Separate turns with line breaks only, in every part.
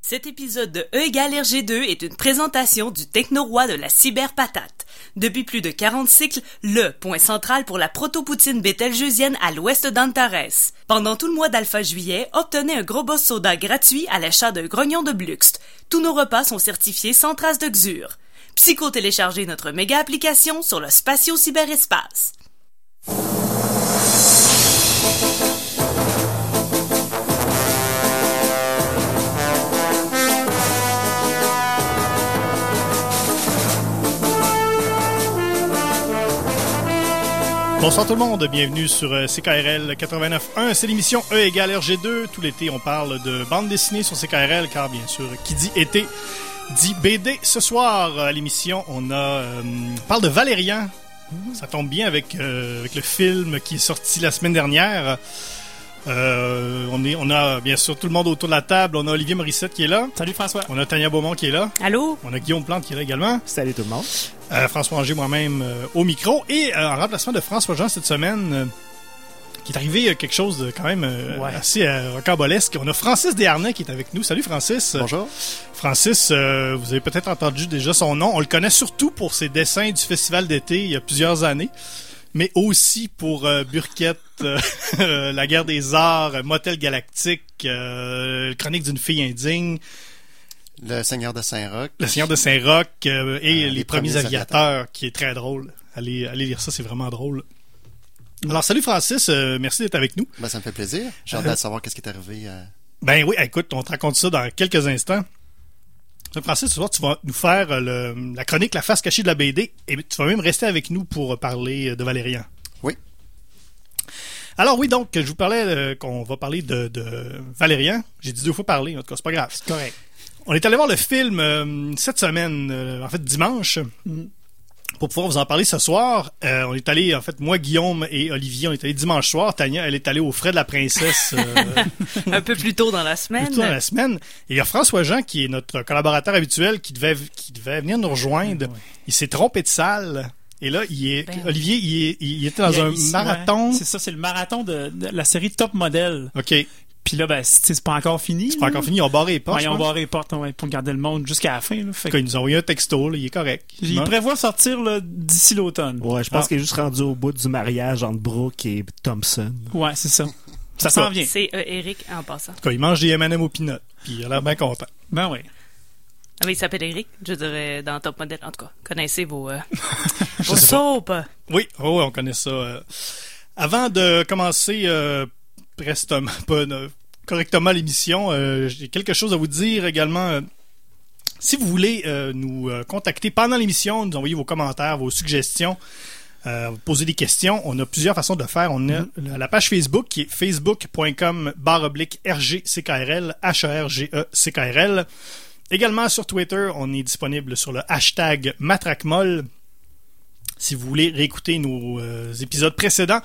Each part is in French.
Cet épisode de E égale RG2 est une présentation du techno-roi de la cyberpatate. Depuis plus de 40 cycles, le point central pour la proto-poutine à l'ouest d'Antares. Pendant tout le mois d'alpha juillet, obtenez un gros boss soda gratuit à l'achat d'un grognon de Bluxt. Tous nos repas sont certifiés sans trace de xure. Psycho-téléchargez notre méga application sur le spatio-cyberespace.
Bonsoir tout le monde, bienvenue sur euh, CKRL 89.1. C'est l'émission E égale RG2. Tout l'été, on parle de bande dessinée sur CKRL, car bien sûr, qui dit été dit BD. Ce soir, à l'émission, on a euh, parle de Valérian. Ça tombe bien euh, avec le film qui est sorti la semaine dernière. Euh, on, est, on a bien sûr tout le monde autour de la table. On a Olivier Morissette qui est là.
Salut François.
On a Tania Beaumont qui est là.
Allô?
On a Guillaume Plante qui est là également.
Salut tout le monde.
Euh, François Anger, moi-même, euh, au micro. Et euh, en remplacement de François Jean cette semaine, euh, qui est arrivé euh, quelque chose de quand même euh,
Ouais.
assez euh, rocambolesque. On a Francis Desharnais qui est avec nous. Salut Francis.
Bonjour.
Francis, euh, vous avez peut-être entendu déjà son nom. On le connaît surtout pour ses dessins du festival d'été il y a plusieurs années. Mais aussi pour euh, Burkett, euh, La guerre des arts, euh, Motel Galactique, euh, Chronique d'une fille indigne,
Le Seigneur de Saint-Roch.
Le Seigneur de Saint-Roch euh, et
Euh,
Les,
Les
Premiers,
Premiers
aviateurs, qui est très drôle. Allez, allez lire ça, c'est vraiment drôle. Alors, salut Francis, euh, merci d'être avec nous.
Ben, ça me fait plaisir. J'ai hâte
Euh,
de savoir qu'est-ce qui est arrivé. euh,
Ben oui, écoute, on te raconte ça dans quelques instants. Donc, Francis, ce soir, tu vas nous faire euh, le- la chronique La face cachée de la BD et tu vas même rester avec nous pour parler euh, de Valérian.
Oui.
Alors oui, donc, je vous parlais euh, qu'on va parler de, de Valérian. J'ai dit deux fois parler, en tout cas, c'est pas grave.
Correct.
On est allé voir le film euh, cette semaine, euh, en fait dimanche, pour pouvoir vous en parler ce soir. Euh, on est allé, en fait, moi, Guillaume et Olivier, on est allé dimanche soir. Tania, elle est allée au frais de la princesse euh,
Un peu plus tôt dans la semaine.
plus tôt dans la semaine. Et il y a François Jean, qui est notre collaborateur habituel, qui devait, qui devait venir nous rejoindre. Il s'est trompé de salle. Et là, il est,
Ben.
Olivier, il, est- il était dans
Il y a
un
ici,
marathon.
ouais, C'est ça, c'est le marathon de, de la série Top Model.
OK. C'est
Puis là, ben, c'est c'est pas encore fini.
pas encore fini. Ils ont barré les portes.
Ouais, ils ont barré les portes ouais, pour garder le monde jusqu'à la fin. Là. Fait
En tout
que,
cas, ils nous ont envoyé un texto. Là, il est correct.
il
Hein?
prévoit sortir d'ici l'automne. Ouais,
Ah.
Ouais, je pense qu'il est juste rendu au bout du mariage entre Brooke et Thompson.
c'est ça. Ça s'en vient.
C'est euh, Eric en passant.
En tout cas, il mange des M&M au peanut. Puis il a l'air bien content.
Ben oui.
Ah oui, il s'appelle Eric, je dirais, dans Top Model. En tout cas, connaissez vos, euh, vos soaps.
Oui, oh, oui, on connaît ça. euh. Avant de commencer euh, prestement, pas, euh, correctement l'émission, euh, j'ai quelque chose à vous dire également. euh. si vous voulez euh, nous contacter pendant l'émission, nous envoyer vos commentaires, vos suggestions, euh, vous poser des questions, on a plusieurs façons de le faire. On a la- la page Facebook qui est facebook.com barre oblique RGCKRL, H-E-R-G-E-C-K-R-L. Également sur Twitter, on est disponible sur le hashtag MatraqueMolle. Si vous voulez réécouter nos euh, épisodes précédents,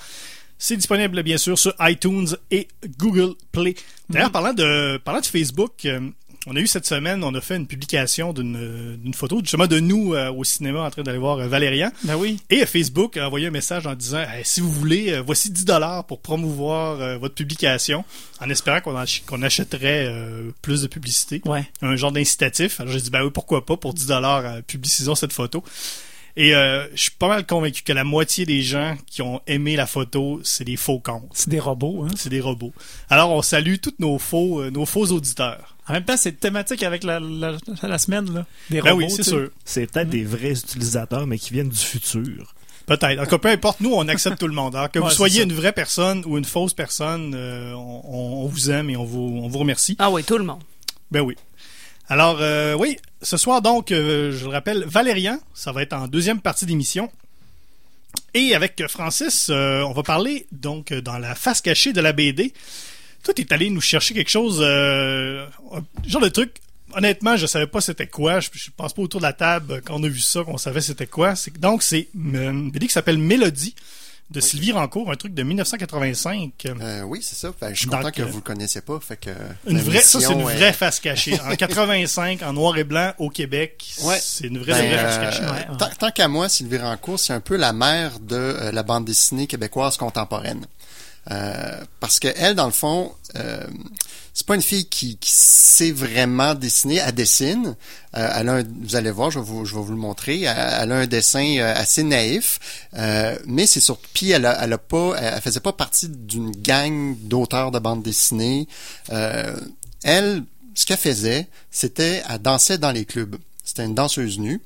c'est disponible bien sûr sur iTunes et Google Play. D'ailleurs, parlant de parlant de Facebook, euh, on a eu cette semaine, on a fait une publication d'une photo justement de nous euh, au cinéma en train d'aller voir euh, Valérian.
Ben oui.
Et euh, Facebook a envoyé un message en disant Hey, si vous voulez, voici 10 dollars pour promouvoir euh, votre publication, en espérant qu'on ach- qu'on achèterait plus de publicité
Ouais.
un genre d'incitatif. Alors j'ai dit ben oui, pourquoi pas pour 10 dollars publicisons cette photo. Et euh, je suis pas mal convaincu que la moitié des gens qui ont aimé la photo, c'est des faux comptes.
C'est des robots. Hein?
C'est des robots. Alors on salue tous nos faux euh, nos faux auditeurs.
En même temps, c'est thématique avec la, la, la semaine. Là. Des
Ben
robots.
oui, c'est sûr.
C'est peut-être des vrais utilisateurs, mais qui viennent du futur.
Peut-être. En tout cas, peu importe, nous, on accepte tout le monde. Alors que
Ouais,
vous soyez une vraie personne ou une fausse personne, euh, on, on vous aime et on vous, on vous remercie.
Ah oui, tout le monde.
Ben oui. Alors, euh, oui, ce soir, donc, euh, je le rappelle, Valérian, ça va être en deuxième partie d'émission. Et avec Francis, euh, on va parler, donc, dans la face cachée de la BD. Toi, t'es allé nous chercher quelque chose, genre de truc. Honnêtement, je savais pas c'était quoi. Je, je pense pas autour de la table quand on a vu ça qu'on savait c'était quoi. Donc, c'est une BD qui s'appelle Mélodie de Sylvie Rancourt, un truc de 1985.
euh, oui, c'est ça. Ben, je suis
Donc,
content que
euh,
vous le connaissiez pas. Fait que
Une vraie, ça c'est une vraie face cachée. En 85, en noir et blanc, au Québec,
Ouais.
c'est une vraie,
Ben,
vraie face
euh,
cachée.
ouais, ouais.
Tant, tant qu'à moi, Sylvie Rancourt, c'est un peu la mère de euh, la bande dessinée québécoise contemporaine. Euh, parce que elle, dans le fond, euh, c'est pas une fille qui, qui sait vraiment dessiner. Elle dessine. Euh, elle a un- vous allez voir, je vais vous, je vais vous le montrer. Elle, a un dessin euh, assez naïf, euh, mais c'est surtout. Puis elle a, elle a pas, elle, faisait pas partie d'une gang d'auteurs de bande dessinée. Elle, ce qu'elle faisait, c'était elle dansait dans les clubs. C'était une danseuse nue.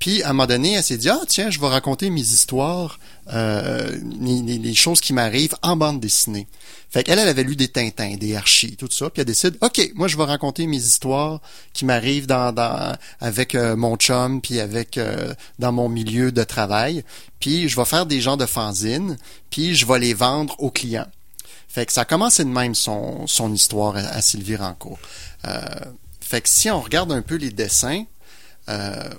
Puis, à un moment donné, elle s'est dit, ah, tiens, je vais raconter mes histoires, euh, les, les choses qui m'arrivent en bande dessinée. Fait qu'elle, elle avait lu des Tintins, des Archie, tout ça, puis elle décide, OK, moi, je vais raconter mes histoires qui m'arrivent dans, avec euh, mon chum, puis avec, euh, dans mon milieu de travail. Puis, je vais faire des genres de fanzines, puis je vais les vendre aux clients. Fait que ça a commencé de même son, histoire à, Sylvie Rancourt. Euh, fait que si on regarde un peu les dessins, euh,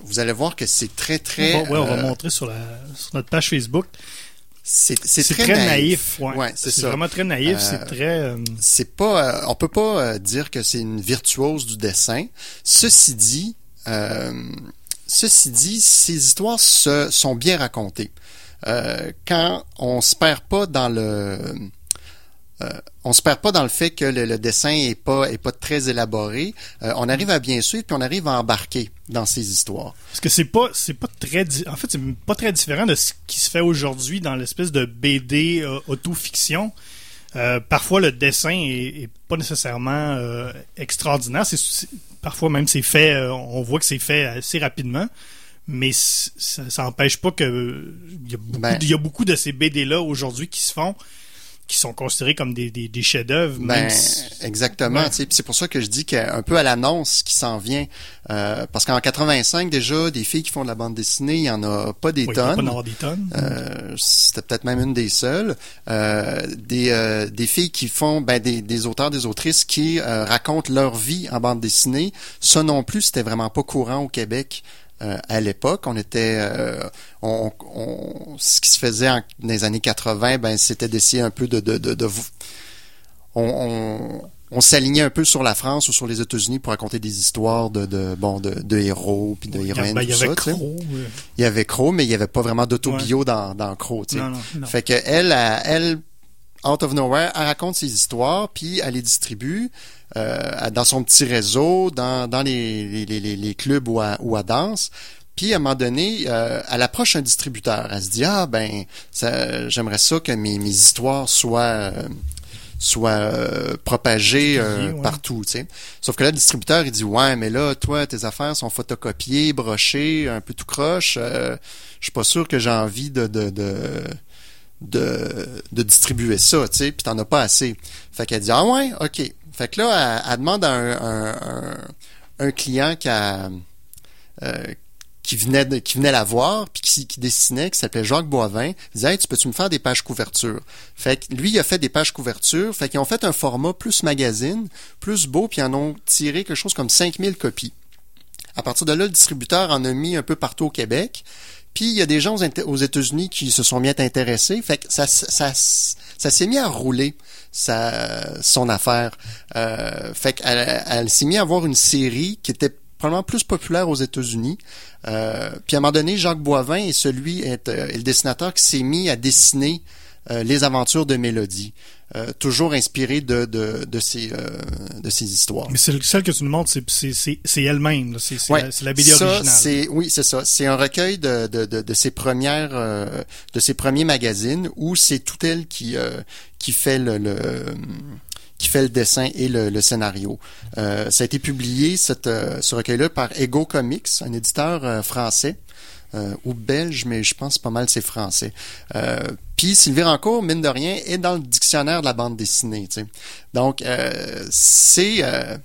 vous allez voir que c'est très, très...
Bon, ouais, on va
euh,
montrer sur, la, sur notre page Facebook.
c'est C'est très, naïf.
ouais.
Ouais, c'est
vraiment très naïf.
Euh,
c'est très. euh,
C'est pas, euh, on peut pas euh, dire que c'est une virtuose du dessin. Ceci dit, euh, ceci dit, ces histoires se, sont bien racontées. Euh, quand on se perd pas dans le, euh, on se perd pas dans le fait que le, le dessin est pas est pas très élaboré. Euh, on arrive à bien suivre puis on arrive à embarquer dans ces histoires.
Parce que c'est pas c'est pas très en fait c'est pas très différent de ce qui se fait aujourd'hui dans l'espèce de BD euh, auto-fiction. Euh, parfois le dessin est, est pas nécessairement euh, extraordinaire. C'est, parfois même c'est fait, euh, on voit que c'est fait assez rapidement, mais ça, ça empêche pas que il y a beaucoup,
Ben-
il y a beaucoup de ces BD là aujourd'hui qui se font, qui sont considérés comme des, des, des chefs-d'œuvre.
Ben,
si-
exactement.
Ouais.
C'est pour ça que je dis qu'un peu à l'annonce qui s'en vient. Euh, parce qu'en 85, déjà, des filles qui font de la bande dessinée, il y en a pas des
Ouais, il pas en
tonnes.
avoir des tonnes.
Euh, C'était peut-être même une des seules. Euh, des, euh, des filles qui font, ben, des, des auteurs, des autrices qui euh, racontent leur vie en bande dessinée. Ça non plus, c'était vraiment pas courant au Québec. Euh, à l'époque, on était, euh, on, on- ce qui se faisait en, dans les années 80, ben c'était d'essayer un peu de, de, de, de on, on, on s'alignait un peu sur la France ou sur les États-Unis pour raconter des histoires de, de bon de, de héros puis de héroïnes
ben, il y avait
ça.
Crow,
Il y avait Crow, mais il y avait pas vraiment d'autobio dans dans Crow. tu sais.
Non, non, non.
Fait que elle, elle, elle, out of nowhere, elle raconte ses histoires, puis elle les distribue euh, dans son petit réseau, dans, dans les, les, les, les clubs où elle, où elle danse. Puis à un moment donné, euh, elle approche un distributeur. Elle se dit ah ben ça, j'aimerais ça que mes, mes histoires soient euh, soient euh, propagées euh,
ouais.
partout, tu sais. Sauf que là, le distributeur, il dit ouais, mais là, toi, tes affaires sont photocopiées, brochées, un peu tout croche. Euh, je suis pas sûr que j'ai envie de, de, de de, de distribuer ça, tu sais, puis t'en as pas assez. Fait qu'elle dit ah ouais, ok. Fait que là, elle, demande à un, un, client qui euh, qui venait qui venait la voir puis qui, qui dessinait qui s'appelait Jacques Boivin. Disait hey, tu peux-tu me faire des pages couverture? Fait que lui il a fait des pages couverture. Fait qu'ils ont fait un format plus magazine plus beau puis ils en ont tiré quelque chose comme 5000 copies. À partir de là le distributeur en a mis un peu partout au Québec puis il y a des gens aux, États-Unis qui se sont bien intéressés. Fait que ça ça, ça s'est mis à rouler sa, son affaire. Euh, fait qu'elle elle s'est mis à avoir une série qui était probablement plus populaire aux États-Unis. Euh, puis à un moment donné, Jacques Boivin est celui est, euh, le dessinateur qui s'est mis à dessiner euh, les aventures de Mélodie, euh, toujours inspiré de de de ces euh, de ces histoires.
Mais celle que tu nous montres, c'est- elle-même. C'est c'est
Ouais,
la, BD
ça,
originale.
oui, c'est ça. C'est un recueil de de de, de ses premières euh, de ses premiers magazines où c'est tout elle qui euh, qui fait le, le qui fait le dessin et le, le scénario. Euh, ça a été publié cette, euh, ce recueil-là par Ego Comics, un éditeur euh, français euh, ou belge, mais je pense pas mal c'est français. Euh, Puis Sylvie Rancourt, mine de rien, est dans le dictionnaire de la bande dessinée. Donc euh, c'est euh,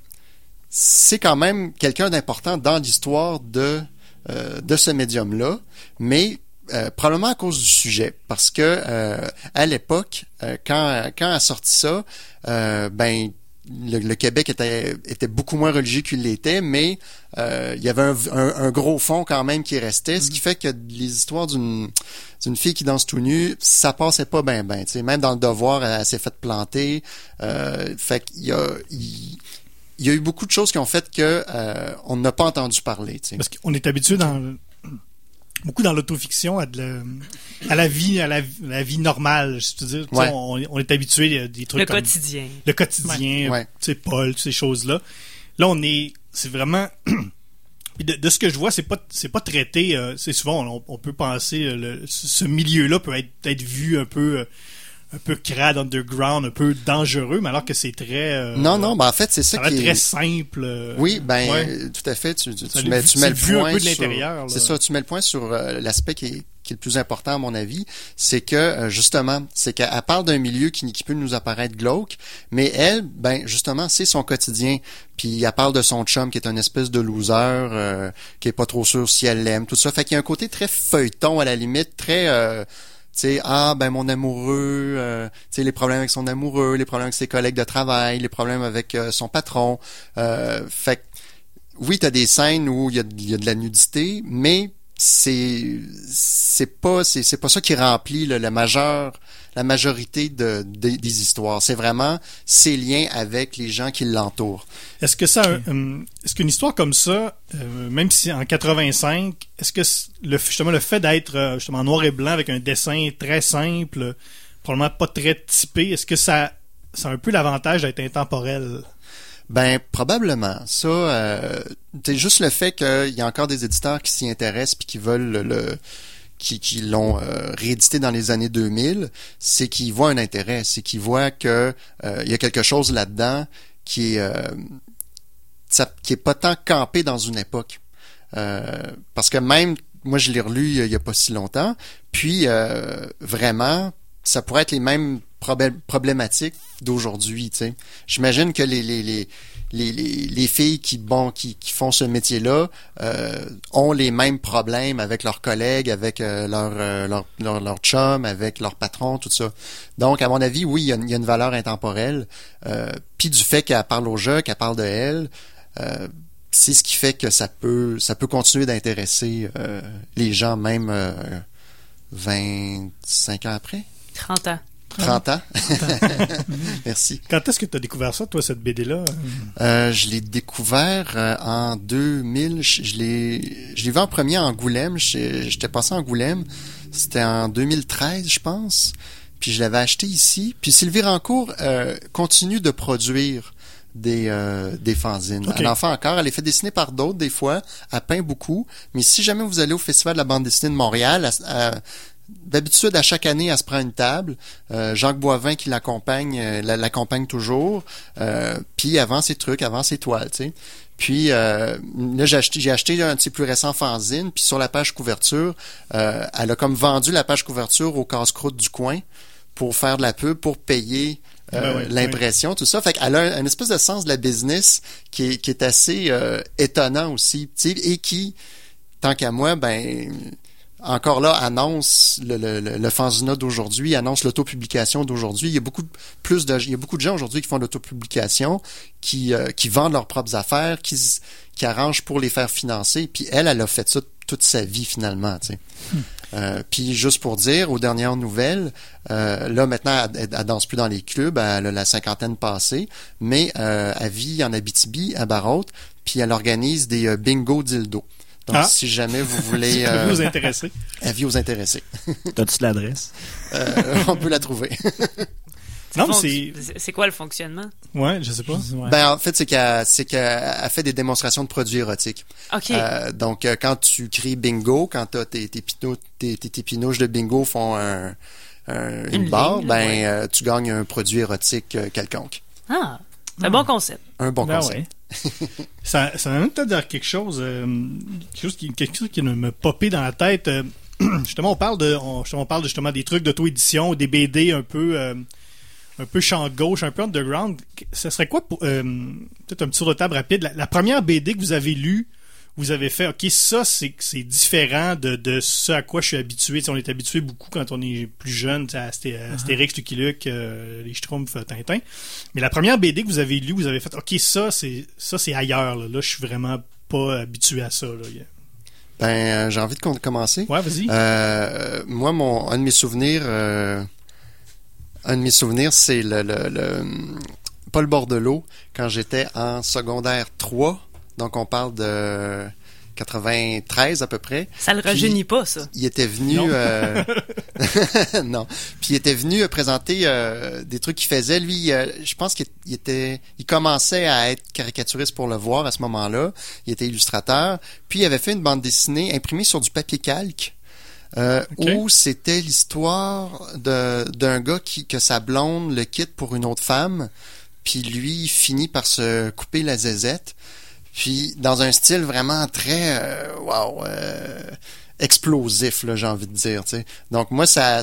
c'est quand même quelqu'un d'important dans l'histoire de euh, de ce médium-là, mais euh, probablement à cause du sujet, parce que euh, à l'époque, euh, quand quand a sorti ça, ben le, le Québec était, était beaucoup moins religieux qu'il l'était, mais euh, il y avait un, un- un gros fond quand même qui restait, ce qui fait que les histoires d'une d'une fille qui danse tout nu, ça passait pas bien ben. Même dans le devoir, elle, elle s'est fait planter. Euh, fait qu'il y a il, il y a eu beaucoup de choses qui ont fait que euh, on n'a pas entendu parler.
Parce qu'on est habitué dans beaucoup dans l'autofiction à, de la, à la vie à la, la vie normale. Je veux dire,
Ouais.
on, on est habitué à des trucs
Le
comme
quotidien.
le quotidien,
Ouais.
tu sais, Paul, toutes ces choses-là. Là, on est, c'est vraiment, de, de ce que je vois, c'est pas, c'est pas traité. euh, c'est souvent, on, on peut penser, euh, le, ce ce milieu-là peut être vu un peu, euh, un peu crade, underground, un peu dangereux, mais alors que c'est très. euh,
Non, non, ben en fait, c'est ça qui
très
est...
simple. euh,
Oui, ben
ouais.
tout à fait. Tu, tu, tu mets, tu mets le point
peu de
sur-
l'intérieur, là.
C'est ça, tu mets le point sur euh, l'aspect qui est, qui est le plus important à mon avis, c'est que euh, justement, c'est qu'elle elle parle d'un milieu qui, qui peut nous apparaître glauque, mais elle, ben justement, c'est son quotidien. Puis elle parle de son chum qui est une espèce de loser, euh, qui est pas trop sûr si elle l'aime, tout ça. Fait qu'il y a un côté très feuilleton à la limite, très euh, sais, ah ben mon amoureux, euh, tu les problèmes avec son amoureux, les problèmes avec ses collègues de travail, les problèmes avec euh, son patron. Euh, fait oui, t'as des scènes où il y a de la nudité, mais c'est c'est pas c'est c'est pas ça qui remplit là, la majeure la majorité de, des- des histoires. C'est vraiment ses liens avec les gens qui l'entourent.
Est-ce que ça, euh, est-ce qu'une histoire comme ça, euh, même si en 85, est-ce que le justement le fait d'être euh, justement en noir et blanc avec un dessin très simple, probablement pas très typé, est-ce que ça, ça a un peu l'avantage d'être intemporel?
Ben probablement. Ça, euh, c'est juste le fait qu'il y a encore des éditeurs qui s'y intéressent puis qui veulent le, qui, qui l'ont euh, réédité dans les années 2000, c'est qu'ils voient un intérêt, c'est qu'ils voient que euh, il y a quelque chose là-dedans qui est euh, qui est pas tant campé dans une époque. Euh, parce que même moi je l'ai relu il y a- il y a pas si longtemps, puis euh, vraiment ça pourrait être les mêmes problématiques d'aujourd'hui. J'imagine que les, les, les, les, les, les filles qui, bon, qui, qui font ce métier-là euh, ont les mêmes problèmes avec leurs collègues, avec euh, leur, euh, leur, leur, leur chum, avec leur patron, tout ça. Donc, à mon avis, oui, il y a, une- y a une valeur intemporelle. Euh, Puis du fait qu'elle parle au jeu, qu'elle parle de elle, c'est ce qui fait que ça peut, ça peut continuer d'intéresser les gens, même euh, 25 ans après.
30 ans.
30 ans. Merci.
Quand est-ce que tu as découvert ça, toi, cette BD-là
Euh, je l'ai découvert euh, en 2000. Je, je l'ai, je l'ai vu en premier à Angoulême. J'étais passé à Angoulême. C'était en 2013, je pense. Puis je l'avais acheté ici. Puis Sylvie Rancourt euh, continue de produire des, euh, des fanzines. Elle en fait encore. Elle les fait dessiner par d'autres des fois. Elle peint beaucoup. Mais si jamais vous allez au Festival de la bande dessinée de Montréal, elle- elle- D'habitude, à chaque année, elle se prend une table. Euh, Jacques Boivin qui l'accompagne, euh, la- l'accompagne toujours. Euh, puis avant ses trucs, avant ses toiles, tu sais. Puis euh, là, j'ai acheté, j'ai acheté un de ses plus récents fanzines. Puis sur la page couverture, euh, elle a comme vendu la page couverture au casse-croûte du coin pour faire de la pub, pour payer euh,
Ben
l'impression, tout ça. Fait qu'elle a un, un espèce de sens de la business qui est, qui est assez euh, étonnant aussi, et qui, tant qu'à moi, ben encore là, annonce le, le, le, le fanzina d'aujourd'hui, annonce l'autopublication d'aujourd'hui. Il y a beaucoup de- plus de, il y a beaucoup de gens aujourd'hui qui font l'autopublication, qui, euh, qui vendent leurs propres affaires, qui, qui arrangent pour les faire financer. Puis elle, elle a fait ça toute sa vie finalement. Tu sais. Euh, puis juste pour dire, aux dernières nouvelles, euh, là maintenant, elle, elle, elle danse plus dans les clubs, elle a la cinquantaine passée, mais euh, elle vit en Abitibi, à Barraute, puis elle organise des euh, bingo dildo. Donc,
Ah.
si jamais vous voulez, euh,
vous intéresser.
avis aux intéressés.
T'as-tu l'adresse?
Euh, on peut la trouver.
Non, c'est.
c'est quoi le fonctionnement?
Ouais, je sais pas.
Ouais.
Ben, en fait, c'est qu'elle, elle fait des démonstrations de produits érotiques.
OK.
Euh, donc, euh, quand tu cries bingo, quand t'as tes, tes, pino- tes, tes, pinouches de bingo font un, un- une,
Une
barre,
ligne,
ben,
ouais.
euh, tu gagnes un produit érotique quelconque.
Ah, c'est un bon concept.
Un bon
Ben
conseil.
ouais.
Ça, ça m'a même peut-être dire quelque chose, euh, quelque chose qui, quelque chose me, popé dans la tête. euh, justement, on parle de, on, parle justement des trucs d'auto-édition, des BD un peu, euh, un peu champ gauche, un peu underground. Ce serait quoi peut-être un petit tour de table rapide, la, la première BD que vous avez lue, vous avez fait, ok, ça c'est c'est différent de, de ce à quoi je suis habitué. On est habitué beaucoup quand on est plus jeune, à à Astérix, Lucky Luke, euh, les Schtroumpfs, euh, Tintin. Mais la première BD que vous avez lue, vous avez fait, ok, ça c'est ça c'est ailleurs. Là, là je suis vraiment pas habitué à ça. Là.
Ben, euh, j'ai envie de com- commencer.
Ouais, vas-y.
Euh, moi, mon, un de mes souvenirs, euh, un de mes souvenirs, c'est le, le, le Paul Bordelot quand j'étais en secondaire 3. Donc, on parle de 93 à peu près.
Ça le
Puis-
rajeunit pas, ça.
Il était venu...
Non.
euh, non. Puis il était venu euh, présenter euh, des trucs qu'il faisait. Lui, euh, je pense qu'il il était... Il commençait à être caricaturiste pour le voir à ce moment-là. Il était illustrateur. Puis il avait fait une bande dessinée imprimée sur du papier calque. euh, où c'était l'histoire de- d'un gars qui que sa blonde le quitte pour une autre femme, puis lui il finit par se couper la zézette, puis dans un style vraiment très euh, wow euh, explosif là j'ai envie de dire. Donc moi ça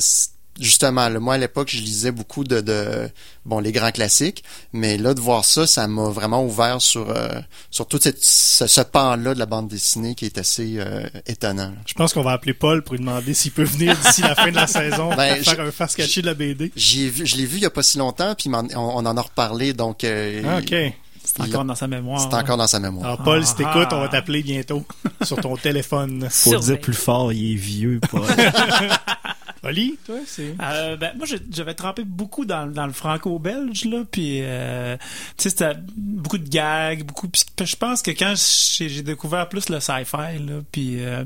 justement là, moi à l'époque je lisais beaucoup de, de bon les grands classiques, mais là de voir ça ça m'a vraiment ouvert sur euh, sur tout cette, ce, ce pan là de la bande dessinée qui est assez euh, étonnant. là.
Je pense qu'on va appeler Paul pour lui demander s'il peut venir d'ici la fin de la saison
Ben,
pour faire un face caché de la BD.
J'y ai vu, je l'ai vu il y a pas si longtemps, puis on, on en a reparlé, donc euh,
Ah, OK.
C'est encore dans sa mémoire.
c'est encore dans sa mémoire.
Alors, Paul, si
Ah.
t'écoutes, on va t'appeler bientôt sur ton téléphone.
Faut le dire plus fort, il est vieux. Pas...
Oli, toi, c'est...
Euh, ben, moi, j'avais trempé beaucoup dans, dans le franco-belge, là, puis, euh, tu sais, c'était beaucoup de gags, beaucoup, puis je pense que quand j'ai découvert plus le sci-fi, là, puis euh,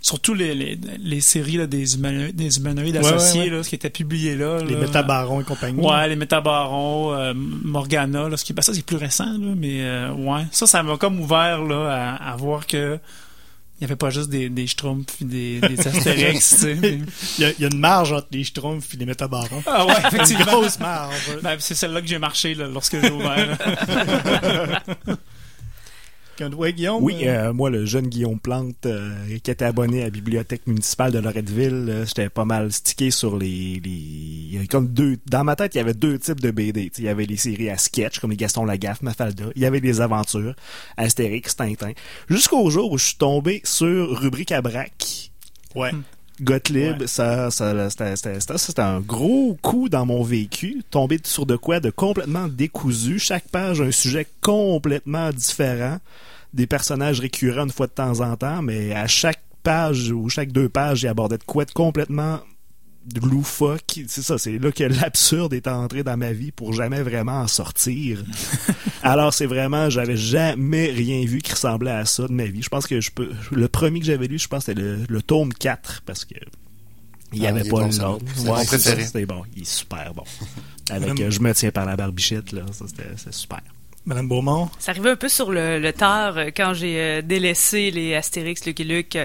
surtout les, les, les séries là, des, humano- des humanoïdes
Ouais,
associés,
ouais.
là, ce qui était publié là.
Les
là.
métabarons et compagnie.
Ouais, les métabarons, euh, Morgana, là, ce qui ben, ça c'est plus récent là, mais euh, ouais, ça ça m'a comme ouvert là à, à voir que il y avait pas juste des des Schtroumpfs puis des des Astérix, tu sais. mais-
Il y, a, il y a une marge entre les Schtroumpfs et les métabarons.
Ah ouais,
Une grosse marge.
Ben, c'est celle-là que j'ai marché là, lorsque j'ai ouvert.
Guillaume?
Oui,
euh,
euh, moi, le jeune Guillaume Plante, euh, qui était abonné à la bibliothèque municipale de Loretteville, euh, j'étais pas mal stické sur les, les... Il y avait comme deux... Dans ma tête, il y avait deux types de BD. Tu sais, Il y avait les séries à sketch, comme les Gaston Lagaffe, Mafalda. Il y avait des aventures, Astérix, Tintin. Jusqu'au jour où je suis tombé sur Rubrique à braque.
ouais.
Gottlieb,
Ouais.
ça, ça, c'était, un gros coup dans mon vécu. Tomber sur de quoi de complètement décousu. Chaque page, un sujet complètement différent. Des personnages récurrents une fois de temps en temps, mais à chaque page ou chaque deux pages, il abordait de quoi de complètement loufoque. C'est ça, c'est là que l'absurde est entré dans ma vie pour jamais vraiment en sortir. Alors c'est vraiment, j'avais jamais rien vu qui ressemblait à ça de ma vie. Je pense que je peux, le premier que j'avais lu, je pense c'était le, le tome 4 parce que il n'y
Ah,
avait pas
bon,
le
ça,
C'était bon, il est super bon. Avec euh, Je me tiens par la barbichette là, ça c'était c'est super.
Madame Beaumont?
Ça arrivait un peu sur le, le tard euh, quand j'ai euh, délaissé les Astérix, Lucky Luke. euh,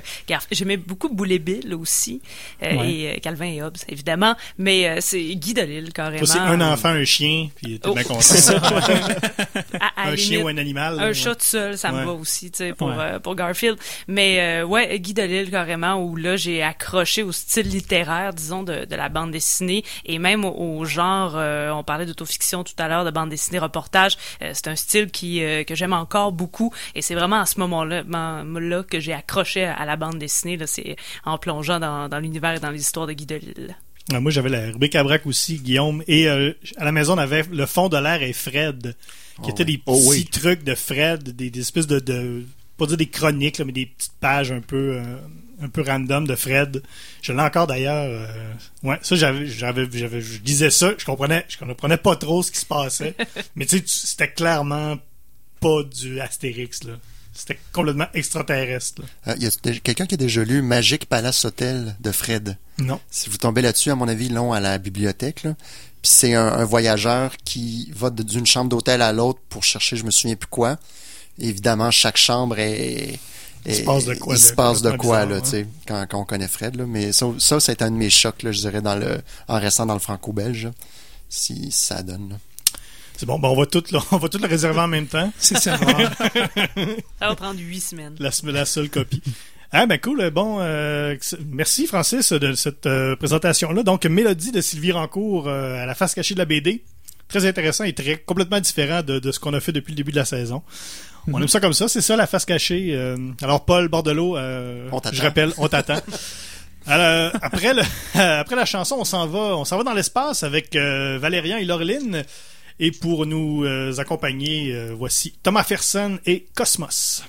J'aimais beaucoup Boulet Bill aussi, euh,
Ouais.
et euh, Calvin et Hobbes, évidemment. Mais euh, c'est Guy Delisle, carrément.
C'est un enfant, un chien, puis t'es
Oh,
bien content.
À- à
un chien ou un animal.
Un
ouais.
chat tout seul, ça
Ouais.
me va aussi, tu sais, pour, euh, pour Garfield. Mais euh, ouais, Guy Delisle, carrément, où là, j'ai accroché au style littéraire, disons, de, de la bande dessinée, et même au, au genre, euh, on parlait d'autofiction tout à l'heure, de bande dessinée reportage, c'est un style qui euh, que j'aime encore beaucoup, et c'est vraiment à ce moment-là là que j'ai accroché à la bande dessinée, là, c'est en plongeant dans, dans l'univers et dans les histoires de Guy Delisle.
Ah, moi, j'avais la rubrique à braque aussi, Guillaume. Et euh, à la maison, on avait le fond de l'air et Fred, qui
Oh
étaient
oui.
des petits
Oh oui.
trucs de Fred, des, des espèces de, de pas dire des chroniques, là, mais des petites pages un peu euh, un peu random de Fred. Je l'ai encore d'ailleurs. euh, ouais, ça j'avais j'avais j'avais je disais ça, je comprenais je comprenais pas trop ce qui se passait, mais tu sais c'était clairement pas du Astérix là. C'était complètement extraterrestre. là.
Euh, y a quelqu'un qui a déjà lu Magic Palace Hotel de Fred?
Non.
Si vous tombez là-dessus, à mon avis, l'ont à la bibliothèque. Là. Puis c'est un, un voyageur qui va d'une chambre d'hôtel à l'autre pour chercher, je me souviens plus quoi. Évidemment, chaque chambre est.
Il se passe de quoi,
Il
là,
se passe de quoi,
bizarre,
là, tu sais, quand, quand on connaît Fred, là. Mais ça, ça, c'est un de mes chocs, là, je dirais, dans le, en restant dans le franco-belge, si ça donne, là.
C'est bon, ben on va tout le- on va tout le réserver en même temps.
c'est ça.
Ça va prendre huit semaines.
la, la seule copie. Ah ben cool, bon, euh, merci Francis de cette euh, présentation-là. Donc, Mélodie de Sylvie Rancourt euh, à la face cachée de la BD. Très intéressant et très complètement différent de, de ce qu'on a fait depuis le début de la saison. On aime ça comme ça, c'est ça la face cachée. euh. alors Paul Bordelot, euh, je rappelle, on t'attend. Alors, après, le, après la chanson, on s'en va, on s'en va dans l'espace avec euh, Valérian et Laureline. Et pour nous euh, accompagner, euh, voici Thomas Fersen et Cosmos.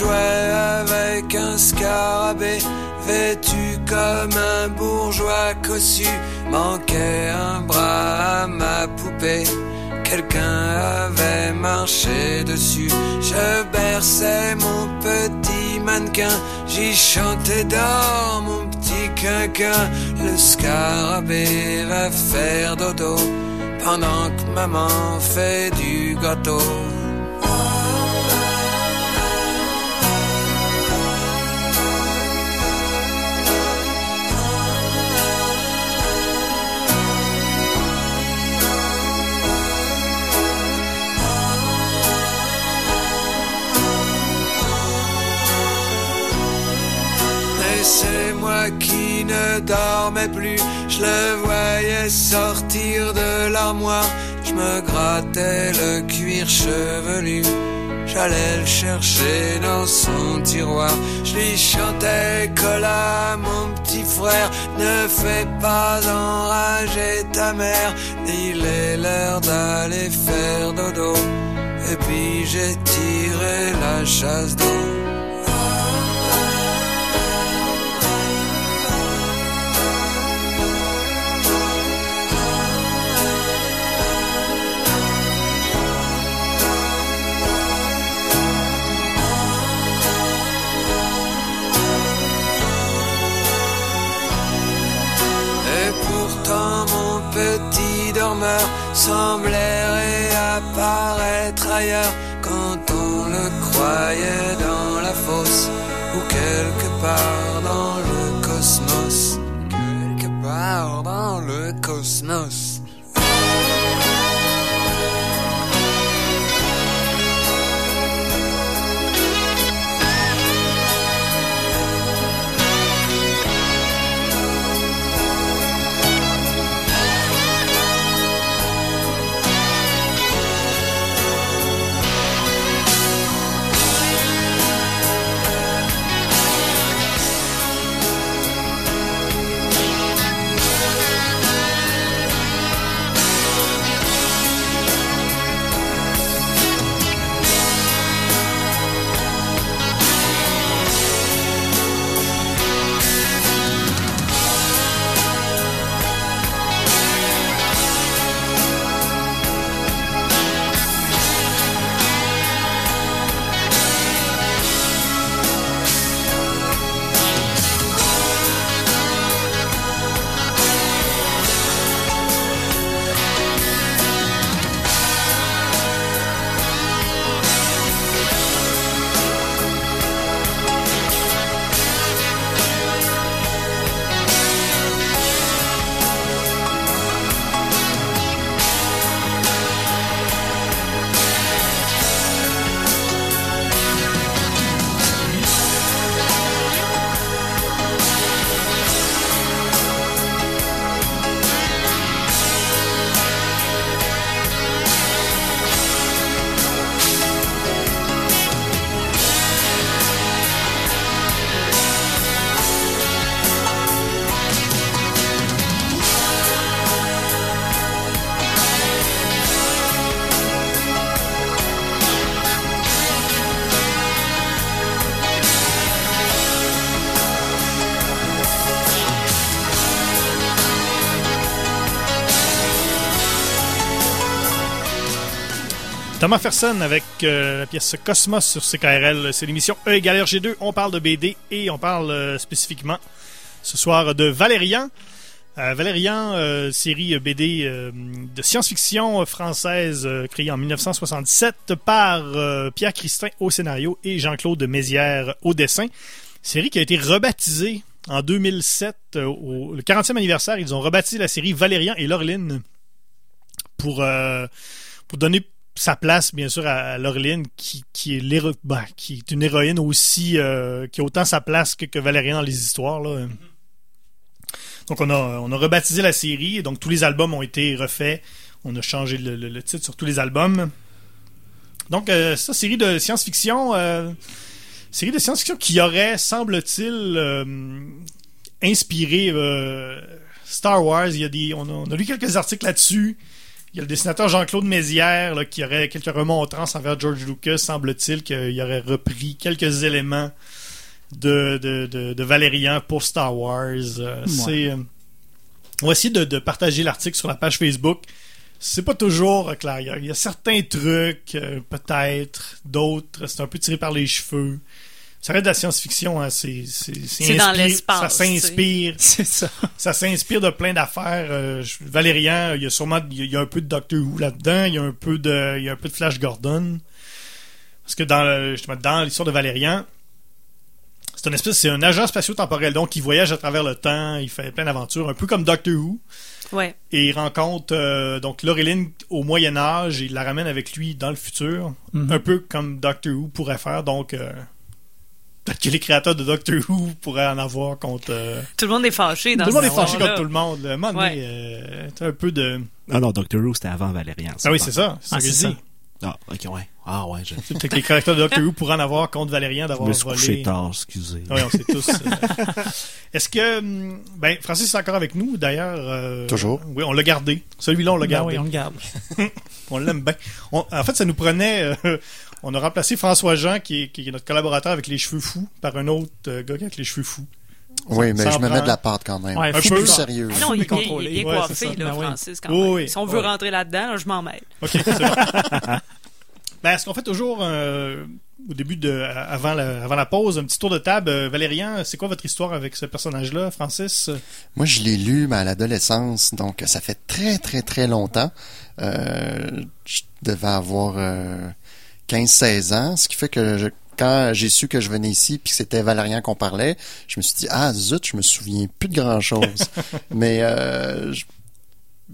Je jouais avec un scarabée vêtu comme un bourgeois cossu, manquait un bras à ma poupée. Quelqu'un avait marché dessus. Je berçais mon petit mannequin, j'y chantais dans mon petit quinquin. Le scarabée va faire dodo pendant que maman fait du gâteau. Moi qui ne dormais plus. Je le voyais sortir de l'armoire. Je me grattais le cuir chevelu. J'allais le chercher dans son tiroir. Je lui chantais Cola, mon petit frère. Ne fais pas enrager ta mère. Il est l'heure d'aller faire dodo. Et puis j'ai tiré la chasse d'eau. Dormeur semblait réapparaître ailleurs quand on le croyait dans la fosse ou quelque part dans le
Thomas Ferson avec euh, la pièce Cosmos sur CKRL. C'est l'émission E égale RG2. On parle de BD et on parle euh, spécifiquement ce soir de Valérian. Euh, Valérian, euh, série BD de science-fiction française créée en 1967 par Pierre Christin au scénario et Jean-Claude Mézières au dessin. Série qui a été rebaptisée en 2007, euh, au le 40e anniversaire. Ils ont rebaptisé la série Valérian et Laureline pour, pour donner sa place, bien sûr, à, Laureline, qui, qui, est ben, qui est une héroïne aussi, euh, qui a autant sa place que, que dans les histoires. Donc, on a, rebaptisé la série, et donc tous les albums ont été refaits. On a changé le, titre sur tous les albums. Donc, euh, ça, série de science-fiction, euh, série de science-fiction qui aurait, semble-t-il, euh, inspiré Star Wars. Il on a lu quelques articles là-dessus. Il y a le dessinateur Jean-Claude Mézières là, qui aurait quelques remontrances envers George Lucas, semble-t-il, qu'il aurait repris quelques éléments de, de, de, de Valérian pour Star Wars. Euh, C'est, euh, on va essayer de, de partager l'article sur la page Facebook. C'est pas toujours euh, clair. Il y a, il y a certains trucs, euh, peut-être, d'autres, c'est un peu tiré par les cheveux. Ça reste de la science-fiction, hein, c'est, c'est,
C'est dans l'espace,
Ça s'inspire
C'est ça.
ça s'inspire de plein d'affaires. Euh, Valérian, il y a sûrement il y a, un peu de Doctor Who là-dedans, il y a un peu de il y a un peu de Flash Gordon. Parce que dans le- justement, dans l'histoire de Valérian, c'est une espèce c'est un agent spatio-temporel donc il voyage à travers le temps, il fait plein d'aventures, un peu comme Doctor Who
Ouais.
et il rencontre euh, donc Laureline au Moyen Âge et il la ramène avec lui dans le futur,
Mhm.
un peu comme Doctor Who pourrait faire donc euh, peut-être que les créateurs de Doctor Who pourraient en avoir contre euh,
Tout le monde est fâché dans
tout le monde est fâché contre tout le monde.
Ouais.
euh, t'as un peu de.
Ah non, Doctor Who, c'était avant Valérian.
Ah oui, c'est ça. C'est ça
Ah,
que je
c'est
dis.
Ah, ok, ouais. Ah ouais, je,
Peut-être que les caractères de Doctor Who pourraient en avoir contre Valérian
je
d'avoir
me suis couché
volé.
tard, excusez.
Oui, on sait tous. euh. Est-ce que. hum, Ben, Francis est encore avec nous, d'ailleurs. euh,
Toujours.
Oui, on l'a gardé. Celui-là, on l'a
Ben
gardé.
oui, on le garde.
On l'aime bien. On- en fait, ça nous prenait. euh, on a remplacé François Jean, qui est, qui est notre collaborateur avec les cheveux fous, par un autre euh, gars avec les cheveux fous.
Oui, mais je me mets de la pâte quand même.
Ouais,
Un
fou
peu.
plus sérieux.
Ah non, il, est
Ouais,
coiffé, là,
Ben.
Francis, quand
Oui,
même.
oui.
Si on veut
Ouais.
rentrer là-dedans, là, je m'en mêle.
OK, c'est bon. ben, est-ce qu'on fait toujours, euh, au début de. Avant la, avant la pause, un petit tour de table? Euh, Valérian, c'est quoi votre histoire avec ce personnage-là, Francis?
Moi, je l'ai lu mais à l'adolescence, donc ça fait très, très, très longtemps. Euh, je devais avoir euh, 15-16 ans, ce qui fait que je- quand j'ai su que je venais ici puis que c'était Valérian qu'on parlait, je me suis dit, ah zut, je me souviens plus de grand-chose. mais, euh, je,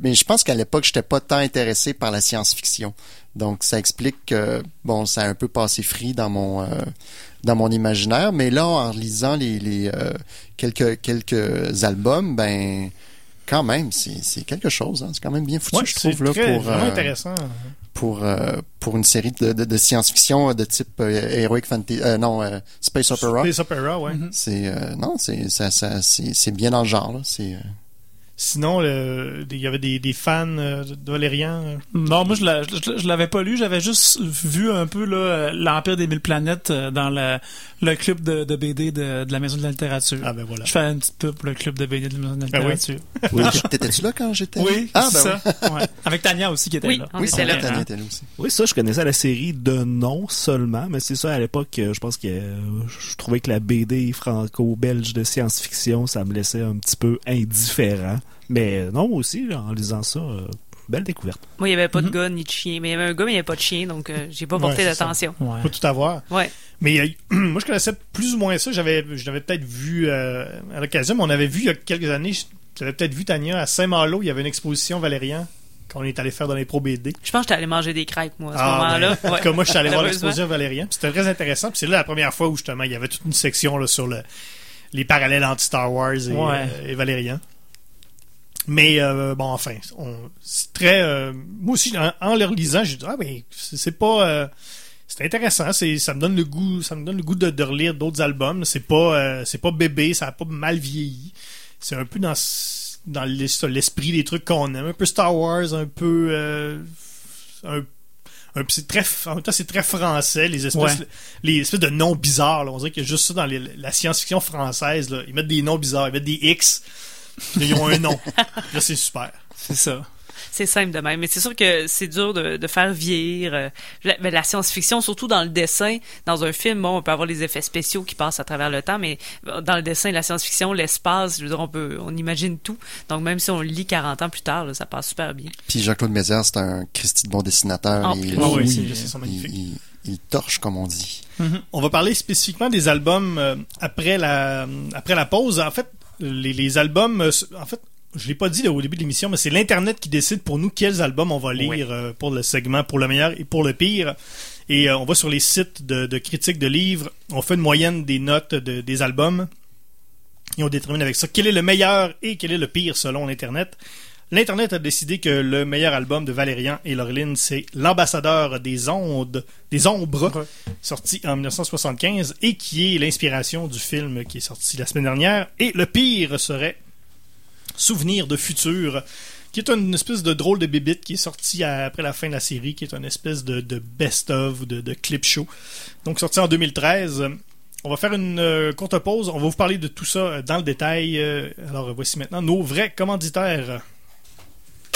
mais je pense qu'à l'époque, j'étais pas tant intéressé par la science-fiction. Donc, ça explique que, bon, ça a un peu passé free dans mon... euh, dans mon imaginaire, mais là, en lisant les, les euh, quelques quelques albums, ben quand même, c'est quelque chose. hein. C'est quand même bien foutu,
Ouais,
je trouve, là,
très-
pour
vraiment
euh,
intéressant.
Pour euh, pour une série de, de, de science-fiction de type euh, heroic fantasy, euh, non euh, space opera.
Space Opera, ouais.
Mhm.
C'est euh, non, c'est ça, ça c'est c'est bien dans le genre. Là. C'est euh,
Sinon, il y avait des, des fans euh, de Valérian. euh.
Non, moi je, la- je, je l'avais pas lu, j'avais juste vu un peu là, l'Empire des mille planètes euh, dans le, le club de, de BD de, de la Maison de la littérature.
Ah, ben voilà.
Je fais une petite pub pour le club de BD de la Maison de la
Ben oui.
littérature.
Oui,
T'étais-tu là quand j'étais
Oui,
Ah
c'est
ben
ça. Ouais. Avec Tania aussi qui était
Oui,
là.
on
oui, c'est
là.
Tania était là aussi.
Oui, ça, je connaissais la série de nom seulement, mais c'est ça, à l'époque, je pense que je trouvais que la BD franco-belge de science-fiction, ça me laissait un petit peu indifférent. Mais non, aussi, en lisant ça, euh, belle découverte.
Moi, il n'y avait pas de
Mhm.
gars ni de chien. Mais il y avait un gars, mais il n'y avait pas de chien, donc euh, j'ai pas porté d'attention.
Ouais.
Faut tout avoir.
Ouais.
Mais euh, moi, je connaissais plus ou moins ça. J'avais, je l'avais peut-être vu euh, à l'occasion, mais on avait vu il y a quelques années, j'avais peut-être vu Tania à Saint-Malo, il y avait une exposition Valérian qu'on est allé faire dans les Pro BD.
Je pense que j'étais allé manger des crêpes, moi, à ce
Ah,
moment-là.
ben, en
Ouais.
tout cas, moi, je suis allé voir l'exposition Valérian. puis C'était très intéressant. C'est là la première fois où, justement, il y avait toute une section là, sur le, les parallèles entre Star Wars et,
Ouais.
euh, et Valérian. Mais, euh, bon, enfin, c'est très... euh, moi aussi, en, en le relisant, j'ai dit, ah, mais c'est pas... euh, c'est intéressant, c'est ça me donne le goût, ça me donne le goût de, de relire d'autres albums. C'est pas c'est pas bébé, ça a pas mal vieilli. C'est un peu dans dans l'es- l'esprit des trucs qu'on aime, un peu Star Wars, un peu un, un- c'est très en même temps c'est très français, les espèces
Ouais.
les espèces de noms bizarres, là. on dirait qu'il y a juste ça dans les- la science-fiction française là. Ils mettent des noms bizarres, ils mettent des X. ils ont un nom. Là c'est super.
C'est ça.
C'est simple de même. Mais c'est sûr que c'est dur de, de faire vieillir euh, la, ben, la science-fiction, surtout dans le dessin. Dans un film, bon, on peut avoir les effets spéciaux qui passent à travers le temps, mais dans le dessin, la science-fiction, l'espace, je veux dire, on peut, on imagine tout. Donc même si on le lit 40 ans plus tard, là, ça passe super bien.
Puis Jean-Claude Mézières, c'est un Christy de bon dessinateur.
En plus.
il,
Ah oui,
Oui.
c'est- c'est sont
il,
magnifiques.
il- il torche, comme on dit.
On va parler spécifiquement des albums euh, après la après la pause. En fait, les, les albums, euh, en fait, je l'ai pas dit là, au début de l'émission, mais c'est l'internet qui décide pour nous quels albums on va lire euh, pour le segment pour le meilleur et pour le pire. Et euh, on va sur les sites de, de critiques de livres, on fait une moyenne des notes de- des albums et on détermine avec ça quel est le meilleur et quel est le pire selon l'internet. L'Internet a décidé que le meilleur album de Valérian et Laureline, c'est L'ambassadeur des ondes, des ombres, sorti en 1975 et qui est l'inspiration du film qui est sorti la semaine dernière. Et le pire serait Souvenir de futur, qui est une espèce de drôle de bébite qui est sorti après la fin de la série, qui est une espèce de, de best-of, de, de clip show. Donc sorti en 2013. on va faire une euh, courte pause. On va vous parler de tout ça euh, dans le détail. Euh, alors, voici maintenant nos vrais commanditaires.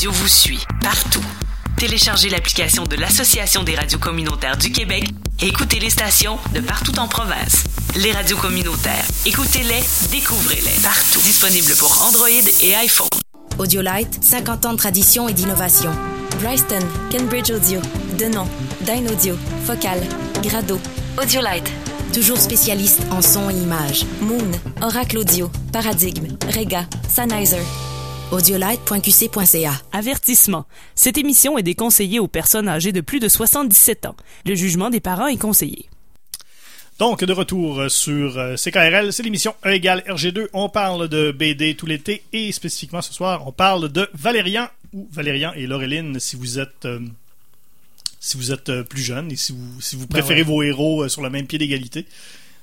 radio vous suit partout. Téléchargez l'application de l'Association des radios communautaires du Québec et écoutez les stations de partout en province. Les radios communautaires, écoutez-les, découvrez-les partout. Disponible pour Android et iPhone.
Audiolite, 50 ans de tradition et d'innovation. Bryston, Cambridge Audio, Denon, Dyn Audio, Focal, Grado. Audiolite, toujours spécialiste en son et image. Moon, Oracle Audio, Paradigme, Rega, Sennheiser. Audiolite.qc.ca.
Avertissement. Cette émission est déconseillée aux personnes âgées de plus de 77 ans. Le jugement des parents est conseillé.
Donc, de retour euh, sur euh, CKRL, c'est l'émission E égale RG2. On parle de BD tout l'été et spécifiquement ce soir, on parle de Valérian ou Valérian et Laureline si vous êtes euh, si vous êtes euh, plus jeune et si vous si vous préférez
ouais.
vos héros euh, sur le même pied d'égalité.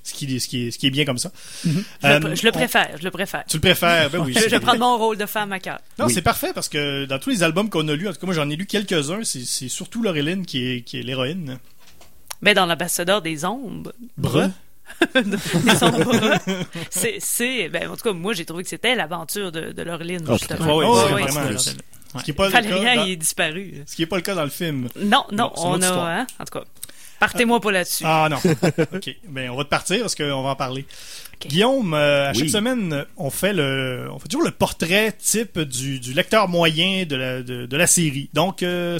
Ce qui, est- ce, qui est, ce qui est bien comme ça.
Je,
Euh,
le, je le
on-
préfère, je le préfère.
Tu le préfères, ben oui.
Je,
c'est-
je vais prendre mon rôle de femme à cœur.
Non,
Oui.
c'est parfait parce que dans tous les albums qu'on a lus, en tout cas moi j'en ai lu quelques-uns, c'est c'est surtout Laureline qui est, qui est l'héroïne.
Mais dans l'ambassadeur des ombres, ombres, c'est, c'est, ben, en tout cas, moi, j'ai trouvé que c'était l'aventure de, de Laureline,
Ah,
justement.
Ouais,
ouais, vraiment.
Ce qui est pas le cas dans-
il est disparu.
ce qui est pas le cas dans le film.
Non, non,
une
on a, hein, en tout cas. Partez-moi pas là-dessus.
Ah non. OK. Ben, on va te partir parce qu'on va en parler. Guillaume, euh, à
Oui.
chaque semaine, on fait le, on fait toujours le portrait type du, du lecteur moyen de la, de, de la série. Donc, euh,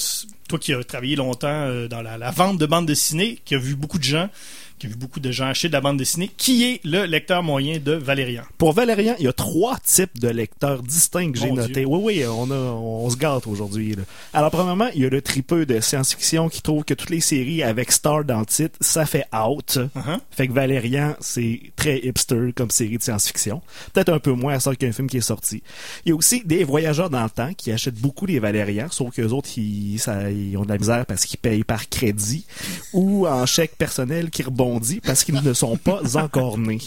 toi qui as travaillé longtemps euh, dans la, la vente de bande dessinée, qui a vu beaucoup de gens, qui a vu beaucoup de gens acheter de la bande dessinée, qui est le lecteur moyen de Valérian?
Pour Valérian, il y a trois types de lecteurs distincts que j'ai notés. Oui, oui, on, a, on se gâte aujourd'hui. Alors, premièrement, il y a le tripeux de science-fiction qui trouve que toutes les séries avec Star dans le titre, ça fait out.
Uh-huh.
Fait que Valérian, c'est très hipster comme série de science-fiction. Peut-être un peu moins à ça qu'un film qui est sorti. Il y a aussi des voyageurs dans le temps qui achètent beaucoup les Valérians, sauf qu'eux autres, ils, ça, ils ont de la misère parce qu'ils payent par crédit ou en chèque personnel qui rebondit parce qu'ils ne sont pas encore nés.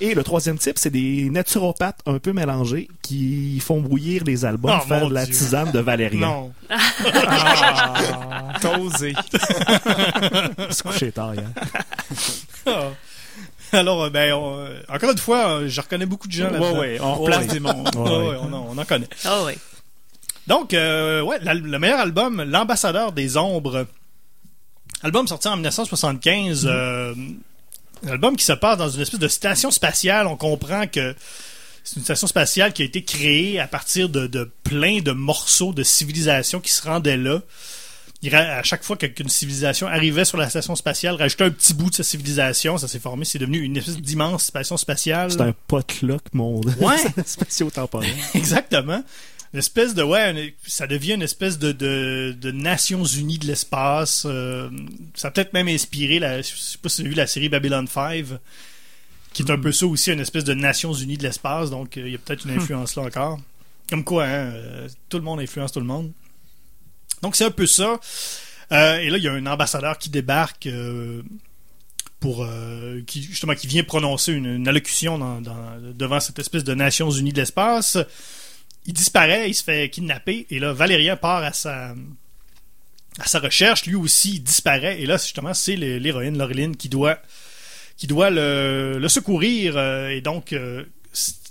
Et le troisième type, c'est des naturopathes un peu mélangés qui font bouillir les albums,
Oh,
faire de la
Dieu.
tisane de Valérian.
Non.
Ah, t'as osé.
Se coucher tard, hein.
Ah. Alors, euh, ben, on- euh, encore une fois, euh, je reconnais beaucoup de gens
Ouais,
là-dedans.
ouais, on
Ouais,
place
ouais.
des mondes.
Ouais,
Ouais,
ouais, on, en, on en connaît.
Ah oui.
Donc, euh, ouais, la- le meilleur album, L'Ambassadeur des Ombres. Album sorti en 1975. euh, un album qui se passe dans une espèce de station spatiale. On comprend que c'est une station spatiale qui a été créée à partir de, de plein de morceaux de civilisation qui se rendaient là. Il à chaque fois qu'une civilisation arrivait sur la station spatiale, rajoutait un petit bout de sa civilisation, ça s'est formé, c'est devenu une espèce d'immense station spatiale.
C'est un potluck monde.
Ouais.
Spatio-temporel.
Exactement. Une espèce de ouais, une- ça devient une espèce de, de, de Nations Unies de l'espace. euh, ça a peut-être même inspiré la, je sais pas si vous avez vu la série Babylon 5, qui est un peu ça aussi, une espèce de Nations Unies de l'espace. Donc euh, il y a peut-être une influence là encore. Comme quoi, hein, euh, tout le monde influence tout le monde. Donc c'est un peu ça. Et là, il y a un ambassadeur qui débarque pour euh, qui justement qui vient prononcer une, une allocution dans- dans- devant cette espèce de Nations Unies de l'espace. Il disparaît, il se fait kidnapper, et là, Valérien part à sa à sa recherche, lui aussi il disparaît, et là, justement, c'est l'héroïne Laureline qui doit qui doit le, le secourir, euh, et donc, euh,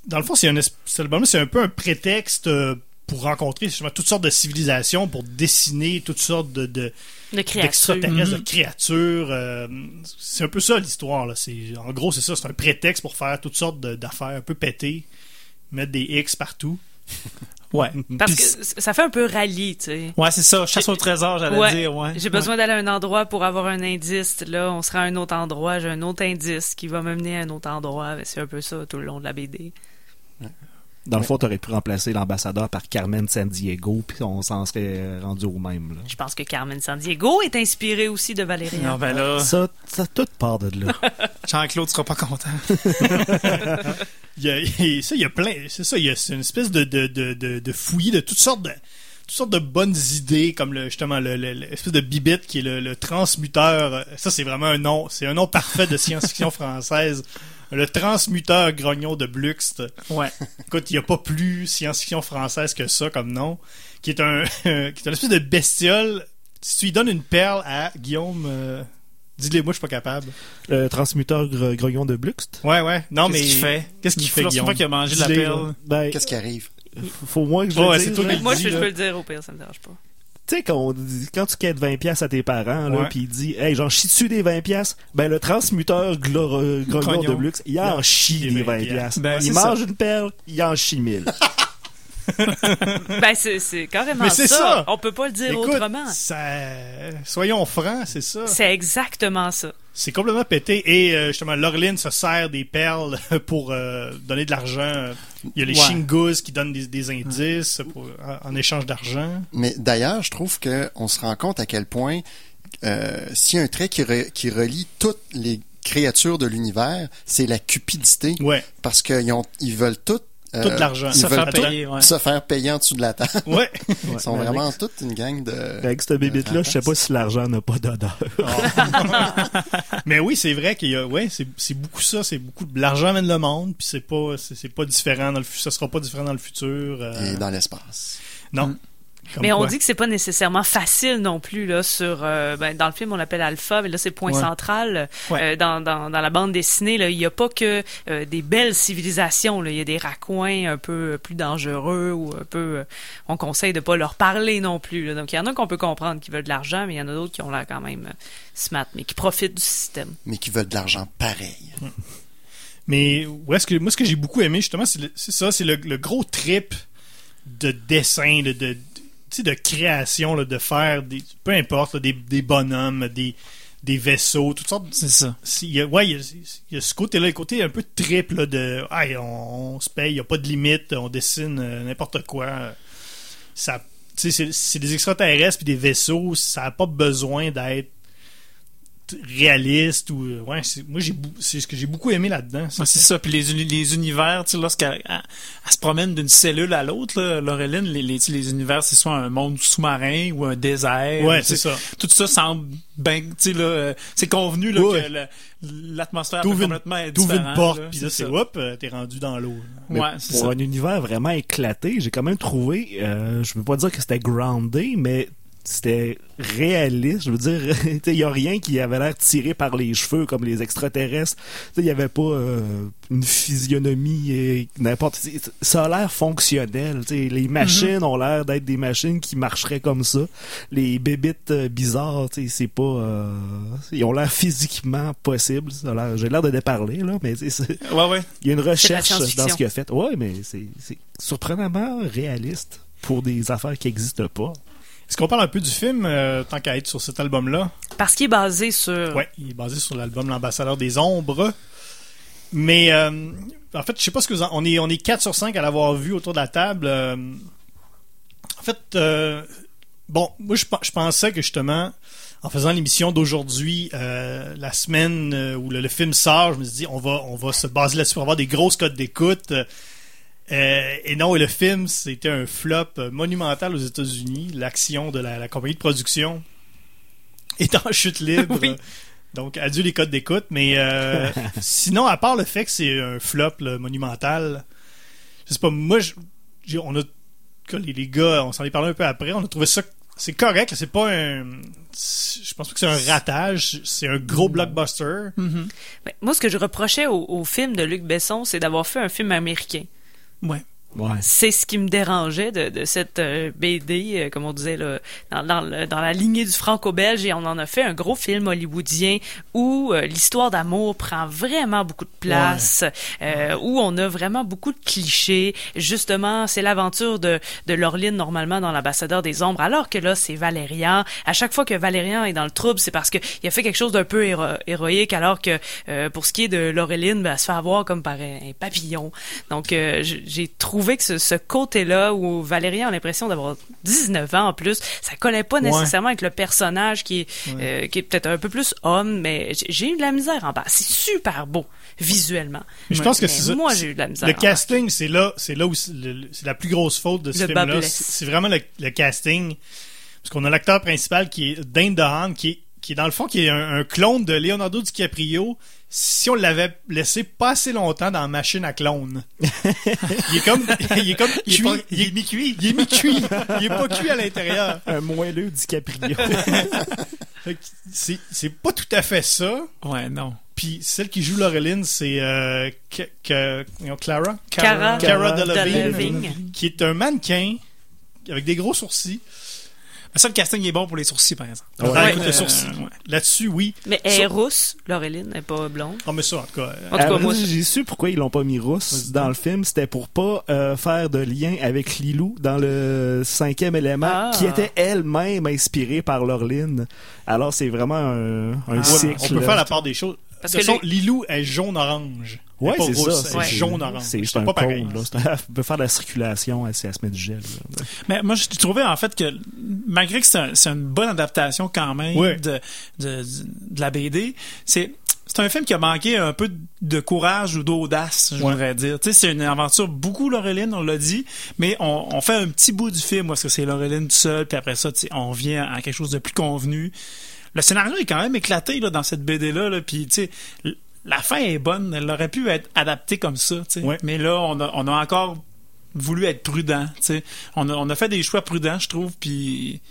dans le fond, c'est un, c'est un peu un prétexte euh, pour rencontrer justement toutes sortes de civilisations, pour dessiner toutes sortes de, de,
De créature.
d'extraterrestres, de créatures. euh, c'est un peu ça l'histoire. En gros, c'est ça. C'est un prétexte pour faire toutes sortes d'affaires un peu pétées, mettre des X partout.
Ouais.
Parce
Puis
que ça fait un peu rallye, tu sais.
Ouais, c'est ça. Chasse au trésor, j'allais
Ouais.
dire, ouais.
J'ai besoin d'aller à un endroit pour avoir un indice. Là, on sera à un autre endroit. J'ai un autre indice qui va me mener à un autre endroit. C'est un peu ça tout le long de la BD.
Dans le fond, t'aurais pu remplacer l'ambassadeur par Carmen San Diego, puis on s'en serait rendu au même. Là.
Je pense que Carmen Sandiego est inspirée aussi de Valérian.
Non, ben là,
Ça, ça tout part de là.
Jean-Claude sera pas content.
Il y a, ça, il y a plein. C'est ça, il y a c'est une espèce de, de, de, de, de fouillis de toutes sortes de toutes sortes de bonnes idées, comme le, justement le, le- l'espèce de bibite qui est le, le transmuteur. Ça, c'est vraiment un nom. C'est un nom parfait de science-fiction française. Le transmuteur grognon de Bluxt.
Ouais.
Écoute, il n'y a pas plus science-fiction française que ça comme nom. Qui est un, qui est une espèce de bestiole. Si tu lui donnes une perle à Guillaume, euh, dis-le moi, je suis pas capable.
Le transmuteur gre- grognon de Bluxt.
Ouais, ouais. Non, mais.
Qu'est-ce qu'il fait?
Qu'est-ce qu'il fait, Guillaume?
qu'il a mangé de la
Dis-le,
perle.
là.
Ben,
Qu'est-ce qui arrive?
faut moins que je
Ouais,
le
c'est
dise.
toi
là.
qui
Moi, je, je peux le dire au pire, ça me dérange pas.
Tu sais, quand, on dit- quand tu quêtes 20 pièces à tes parents, là,
Ouais.
puis il dit, hey, j'en chie dessus des 20 pièces, ben, le transmuteur euh, grognon
Grognon.
de Blux, il en chie
des
des
20
20 pièces.
Ben,
il
c'est
mange une perle, il en chie mille.
Ben, c'est carrément
Mais c'est
ça.
ça.
On peut pas le dire
Écoute,
autrement.
ça... soyons francs, c'est ça.
C'est exactement ça.
C'est complètement pété. Et euh, justement, Laureline se sert des perles pour euh, donner de l'argent. Il y a les
Ouais.
Shingus qui donnent des, des indices pour- en, en échange d'argent.
Mais d'ailleurs, je trouve qu'on se rend compte à quel point euh, s'il y a un trait qui, re- qui relie toutes les créatures de l'univers, c'est la cupidité.
Ouais,
Parce qu'ils ils veulent toutes
tout de l'argent.
Se faire
tout
payer, ouais.
se faire payer en dessous de la table.
Ouais.
Ils sont
mais
vraiment
avec-
toute une gang de.
Avec cette bébite-là, je sais pas si l'argent n'a pas d'odeur.
Mais oui, c'est vrai qu'il y a, ouais, c'est, c'est beaucoup ça, c'est beaucoup de l'argent amène le monde, puis c'est pas, c'est, c'est pas différent dans le, ça sera pas différent dans le futur. euh,
Et dans l'espace.
non.
Mm.
Comme
Mais on dit que c'est pas nécessairement facile non plus là sur euh, ben, dans le film on l'appelle alpha mais là c'est point
Ouais.
central
Ouais.
Euh, dans, dans, dans la bande dessinée là il y a pas que euh, des belles civilisations là il y a des raccoins un peu plus dangereux ou un peu euh, on conseille de pas leur parler non plus là. donc il y en a qu'on peut comprendre qui veulent de l'argent mais il y en a d'autres qui ont l'air quand même smart mais qui profitent du système
Mais qui veulent de l'argent pareil.
Mais où est-ce que moi ce que j'ai beaucoup aimé justement c'est, ça, c'est le, le gros trip de dessin, de, de création, là, de faire des, peu importe, là, des, des bonhommes, des, des vaisseaux, toutes sortes.
C'est ça.
c'est- il y a, ouais, il y a, il y a ce côté-là, le côté un peu trip là, de, hey, on, on se paye, il n'y a pas de limite, on dessine euh, n'importe quoi. Ça, c'est, c'est des extraterrestres puis des vaisseaux, ça n'a pas besoin d'être réaliste ou euh, ouais moi j'ai c'est ce que j'ai beaucoup aimé là-dedans
Ouais, c'est ça. Puis les, uni- les univers, tu sais, lorsqu'elle elle- elle se promène d'une cellule à l'autre, Laureline, les, les, les univers, c'est soit un monde sous-marin ou un désert.
ouais c'est ça
Tout ça semble ben, tu sais, là, euh, c'est convenu, là,
Ouais.
que l'atmosphère complètement
t'ouvres une porte puis
c'est
là c'est hop euh, t'es rendu dans l'eau
Ouais, c'est
pour
ça.
un univers vraiment éclaté, j'ai quand même trouvé, euh, je veux pas dire que c'était groundé, mais c'était réaliste. Je veux dire, il y a rien qui avait l'air tiré par les cheveux comme les extraterrestres. Il y avait pas euh, une physionomie et n'importe. Ça a l'air fonctionnel. t'sais. Les machines ont l'air d'être des machines qui marcheraient comme ça. Les bébites euh, bizarres, c'est pas. euh, ils ont l'air physiquement l'air- J'ai l'air de déparler là, mais
Ouais, ouais.
il y a une recherche dans ce qu'il a fait. Ouais, mais c'est c'est surprenamment réaliste pour des affaires qui n'existent pas.
Est-ce qu'on parle un peu du film euh, tant qu'à être sur cet album là
parce qu'il est basé sur
Ouais, il est basé sur l'album L'ambassadeur des ombres. Mais euh, en fait, je sais pas ce que vous en- on est on est 4 sur 5 à l'avoir vu autour de la table. euh, en fait bon, moi je, pe- je pensais que justement en faisant l'émission d'aujourd'hui, euh, la semaine où le, le film sort, je me suis dit on va on va se baser là-dessus pour avoir des grosses codes d'écoute. Euh, et non, et le film, c'était un flop monumental aux États-Unis. L'action de la, la compagnie de production est en chute libre.
Oui.
Donc, adieu les codes d'écoute. Mais euh, sinon, à part le fait que c'est un flop là, monumental, je sais pas, moi, je- on a, que les, les gars, on s'en est parlé un peu après, on a trouvé ça, c'est correct, c'est pas un, je pense pas que c'est un ratage, c'est un gros blockbuster.
Mhm.
Ben, moi ce que je reprochais au, au film de Luc Besson c'est d'avoir fait un film américain
Ouais.
Ouais.
c'est ce qui me dérangeait de, de cette euh, BD, euh, comme on disait, là, dans, dans, le- dans la lignée du franco-belge, et on en a fait un gros film hollywoodien où euh, l'histoire d'amour prend vraiment beaucoup de place, euh, où on a vraiment beaucoup de clichés. Justement, c'est l'aventure de, de Laureline, normalement, dans l'ambassadeur des ombres, alors que là, c'est Valérian. À chaque fois que Valérian est dans le trouble, c'est parce qu'il a fait quelque chose d'un peu héro- héroïque, alors que euh, pour ce qui est de Laureline, ben, elle se fait avoir comme par un, un papillon. Donc, euh, j'ai trouvé trouvais que ce, ce côté-là où Valérien a l'impression d'avoir 19 ans en plus, ça collait pas nécessairement avec le personnage qui est, euh, qui est peut-être un peu plus homme, mais j'ai- eu de la misère en bas. C'est super beau visuellement.
Mais je pense que c'est.
Moi, j'ai eu de la misère.
Le casting, c'est là, c'est là où c'est la plus grosse faute de ce film-là. C'est c'est vraiment le, le casting. Parce qu'on a l'acteur principal qui est Dane DeHaan, qui est, qui est dans le fond qui est un, un clone de Leonardo DiCaprio. Si on l'avait laissé pas assez longtembas dans Machine à clone. il est comme, il est comme
Il est pas-
il est mi-cuit. Il est mi-cuit. il est pas cuit à l'intérieur.
Un moelleux DiCaprio.
C'est, c'est pas tout à fait ça.
Ouais, non.
Puis celle qui joue Laureline, c'est euh, Clara?
Cara,
Cara
Delevingne.
Delevingne. qui est un mannequin avec des gros sourcils.
Mais ça, le casting est bon pour les sourcils, par exemple.
Ouais,
Ouais.
écoute, le sourcil.
Euh, ouais.
Là-dessus, oui.
Mais elle est rousse, Laureline, elle n'est pas blonde.
Oh, mais ça, en tout cas. euh,
En tout cas,
Euh,
moi,
j'ai su pourquoi ils l'ont pas mis rousse dans le film. C'était pour pas euh, faire de lien avec Lilou dans le cinquième élément,
Ah.
qui était elle-même inspirée par Laureline. Alors c'est vraiment un, un
Ah.
cycle.
on peut faire la part des choses.
Parce
toute
que
façon, Lilou est jaune-orange. Elle
Ouais, c'est ça.
Elle est
c'est-
jaune-orange.
C'est juste
C'est
un
pas pareil.
cône, là. C'est un- On peut faire de la circulation, elle, elle se met du gel. là.
Mais moi, je trouvais en fait que malgré que c'est un- c'est une bonne adaptation quand même
Ouais.
de, de, de la BD, c'est c'est un film qui a manqué un peu de courage ou d'audace, je
Ouais.
voudrais dire. Tu sais, c'est une aventure beaucoup Laureline, on l'a dit, mais on, on fait un petit bout du film parce que c'est Laureline tout seul, puis après ça, tu sais, on vient à quelque chose de plus convenu. Le scénario est quand même éclaté là, dans cette BD là, là puis tu sais. La fin est bonne, elle aurait pu être adaptée comme ça.
Ouais.
mais là on a, on a encore voulu être prudent. On a, on a fait des choix prudents, je trouve, puis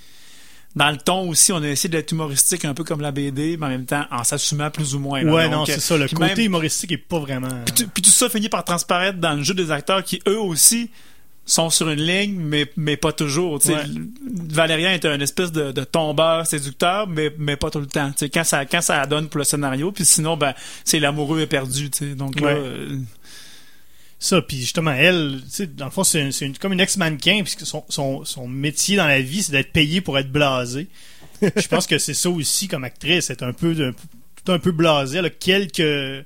dans le ton aussi, on a essayé d'être humoristique un peu comme la BD, mais en même temps en s'assumant plus ou moins. là.
Ouais,
Donc,
non, c'est ça. Le côté
même-
humoristique est pas vraiment.
puis tout ça finit par transparaître dans le jeu des acteurs qui, eux aussi, sont sur une ligne, mais, mais pas toujours.
Ouais.
Valérien est un espèce de, de tombeur séducteur, mais, mais pas tout le temps. Quand ça, quand ça donne pour le scénario, puis sinon, ben, c'est l'amoureux éperdu. tu sais. Donc là, euh,
Ça, puis justement, elle, tu sais, dans le fond, c'est c'est une- comme une ex-mannequin, puisque son, son, son métier dans la vie, c'est d'être payé pour être blasé. je pense que c'est ça aussi comme actrice, être un peu, un- tout un peu blasée. Elle a quelques,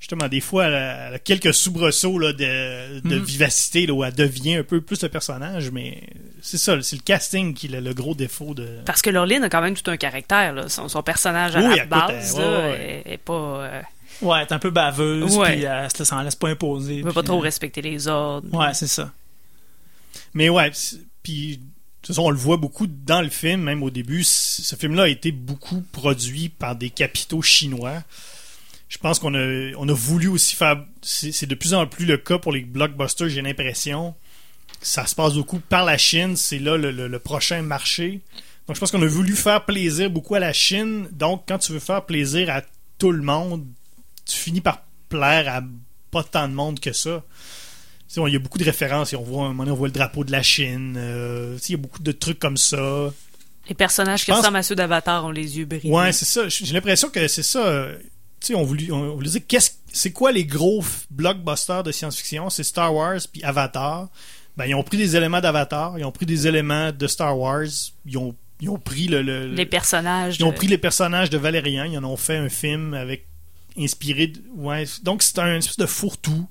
justement, des fois, elle a, elle a quelques soubresauts là, de, de
Mhm.
vivacité, là, où elle devient un peu plus le personnage, mais c'est ça, c'est le casting qui est le, gros défaut de...
Parce que Laureline a quand même tout un caractère. Là. Son, son personnage à
Oui,
la base là,
ouais, ouais.
Est, est pas, euh,
ouais, elle est un peu baveuse,
Ouais.
puis elle se s'en laisse pas imposer.
elle veut pas trop
euh,
respecter les ordres.
Ouais, c'est ça.
Mais ouais, puis de toute façon, on le voit beaucoup dans le film, même au début. Ce film-là a été beaucoup produit par des capitaux chinois. Je pense qu'on a, on a voulu aussi faire. C'est c'est de plus en plus le cas pour les blockbusters, j'ai l'impression. Ça se passe beaucoup par la Chine, c'est là le, le- le prochain marché. Donc je pense qu'on a voulu faire plaisir beaucoup à la Chine. Donc quand tu veux faire plaisir à tout le monde, tu finis par plaire à pas tant de monde que ça. Il y a beaucoup de références. On voit, un moment donné, on voit le drapeau de la Chine. euh, il y a beaucoup de trucs comme ça.
Les personnages qui
pense-
ressemblent à ceux d'Avatar ont les yeux brillants.
Ouais, c'est ça. J'ai l'impression que c'est ça. Tu sais, on voulait, on voulait dire qu'est-ce, c'est quoi les gros blockbusters de science-fiction? C'est Star Wars puis Avatar. Ben, ils ont pris des éléments d'Avatar, ils ont pris des éléments de Star Wars, ils ont, ils ont pris le, le-
les personnages.
ils ont
de-
pris les personnages de Valérian, ils en ont fait un film avec inspiré de, ouais, donc c'est un espèce de fourre-tout.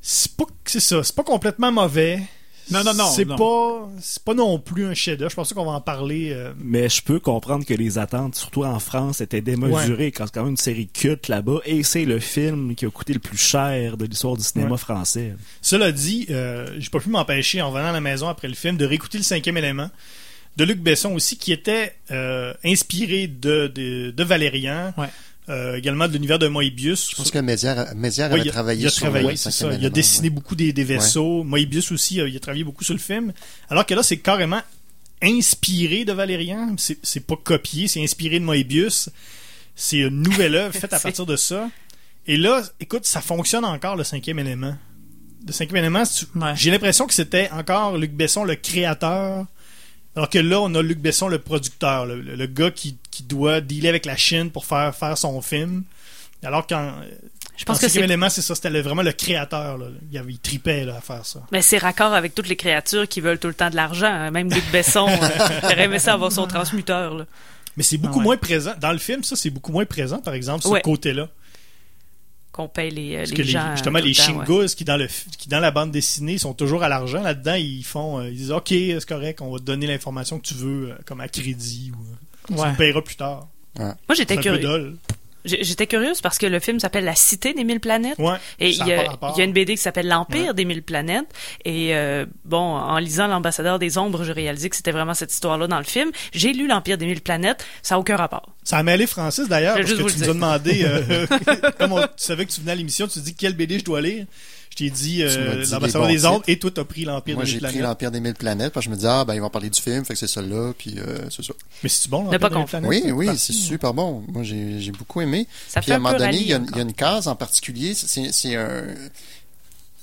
C'est pas c'est ça, c'est pas complètement mauvais.
Non, non, non,
C'est
non.
pas c'est pas non plus un chef-d'œuvre. Je pense qu'on va en parler euh,
Mais je peux comprendre que les attentes, surtout en France, étaient démesurées quand c'est quand même une série culte là-bas et c'est le film qui a coûté le plus cher de l'histoire du cinéma
Ouais.
français.
Cela dit, euh, j'ai pas pu m'empêcher en venant à la maison après le film de réécouter le cinquième élément de Luc Besson aussi, qui était euh, inspiré de, de, de Valérian,
Ouais.
Euh, également de l'univers de Moebius.
Je pense que Mézières,
Ouais,
avait travaillé
il a
sur
travaillé,
le
c'est ça. Il a
élément,
dessiné
ouais.
beaucoup des, des vaisseaux. Moebius aussi, euh, il a travaillé beaucoup sur le film. Alors que là, c'est carrément inspiré de Valérian. C'est pas copié, c'est inspiré de Moebius. C'est une nouvelle œuvre faite à partir de ça. Et là, écoute, ça fonctionne encore le cinquième élément. Le cinquième élément,
Ouais.
j'ai l'impression que c'était encore Luc Besson le créateur. Alors que là, on a Luc Besson le producteur, le, gars qui, qui doit dealer avec la Chine pour faire, faire son film. Alors qu'en
Je
en
pense que c'est
élément, c'est ça, c'était le- vraiment le créateur. Là. Il, avait, il tripait là, à faire ça.
mais c'est raccord avec toutes les créatures qui veulent tout le temps de l'argent. hein. Même Luc Besson euh, aimé ça avoir son transmuteur. Là.
Mais c'est beaucoup
Ah ouais.
moins présent. Dans le film, ça, c'est beaucoup moins présent, par exemple, ce
Ouais.
côté-là.
Qu'on paye les,
Parce
les
que les- justement, les
le temps, ouais.
Shingus qui dans, le, qui dans la bande dessinée sont toujours à l'argent. Là-dedans, ils font, euh, ils disent OK, c'est correct, on va te donner l'information que tu veux, euh, comme à crédit ou euh, tu le payeras plus tard.
Moi, j'étais curieux. J'étais curieuse parce que le film s'appelle La Cité des Mille Planètes.
Ouais.
Et il y,
a
il y a une BD qui s'appelle L'Empire
Ouais.
des Mille Planètes. Et euh, bon, en lisant L'Ambassadeur des Ombres, j'ai réalisé que c'était vraiment cette histoire-là dans le film. J'ai lu L'Empire des Mille Planètes. Ça n'a aucun rapport.
Ça a mêlé Francis d'ailleurs, parce
juste
que tu nous as demandé, euh, comme on- tu savais que tu venais à l'émission, tu te dis quelle BD je dois lire. T'ai dit euh,
dit
l'ambassadeur des ombres et toi t'as pris l'Empire
Moi,
des
j'ai
mille
pris
planètes.
l'Empire des Mille Planètes, parce que je me dis, ah, ben, ils vont parler du film, fait que c'est ça là, puis euh, c'est ça.
Mais c'est bon l'Empire des mille planètes?
Oui, oui, c'est super bon. Moi, j'ai j'ai beaucoup aimé.
Ça
Puis
fait
à
un
moment donné, il y, a, il y a une case en particulier, c'est c'est un...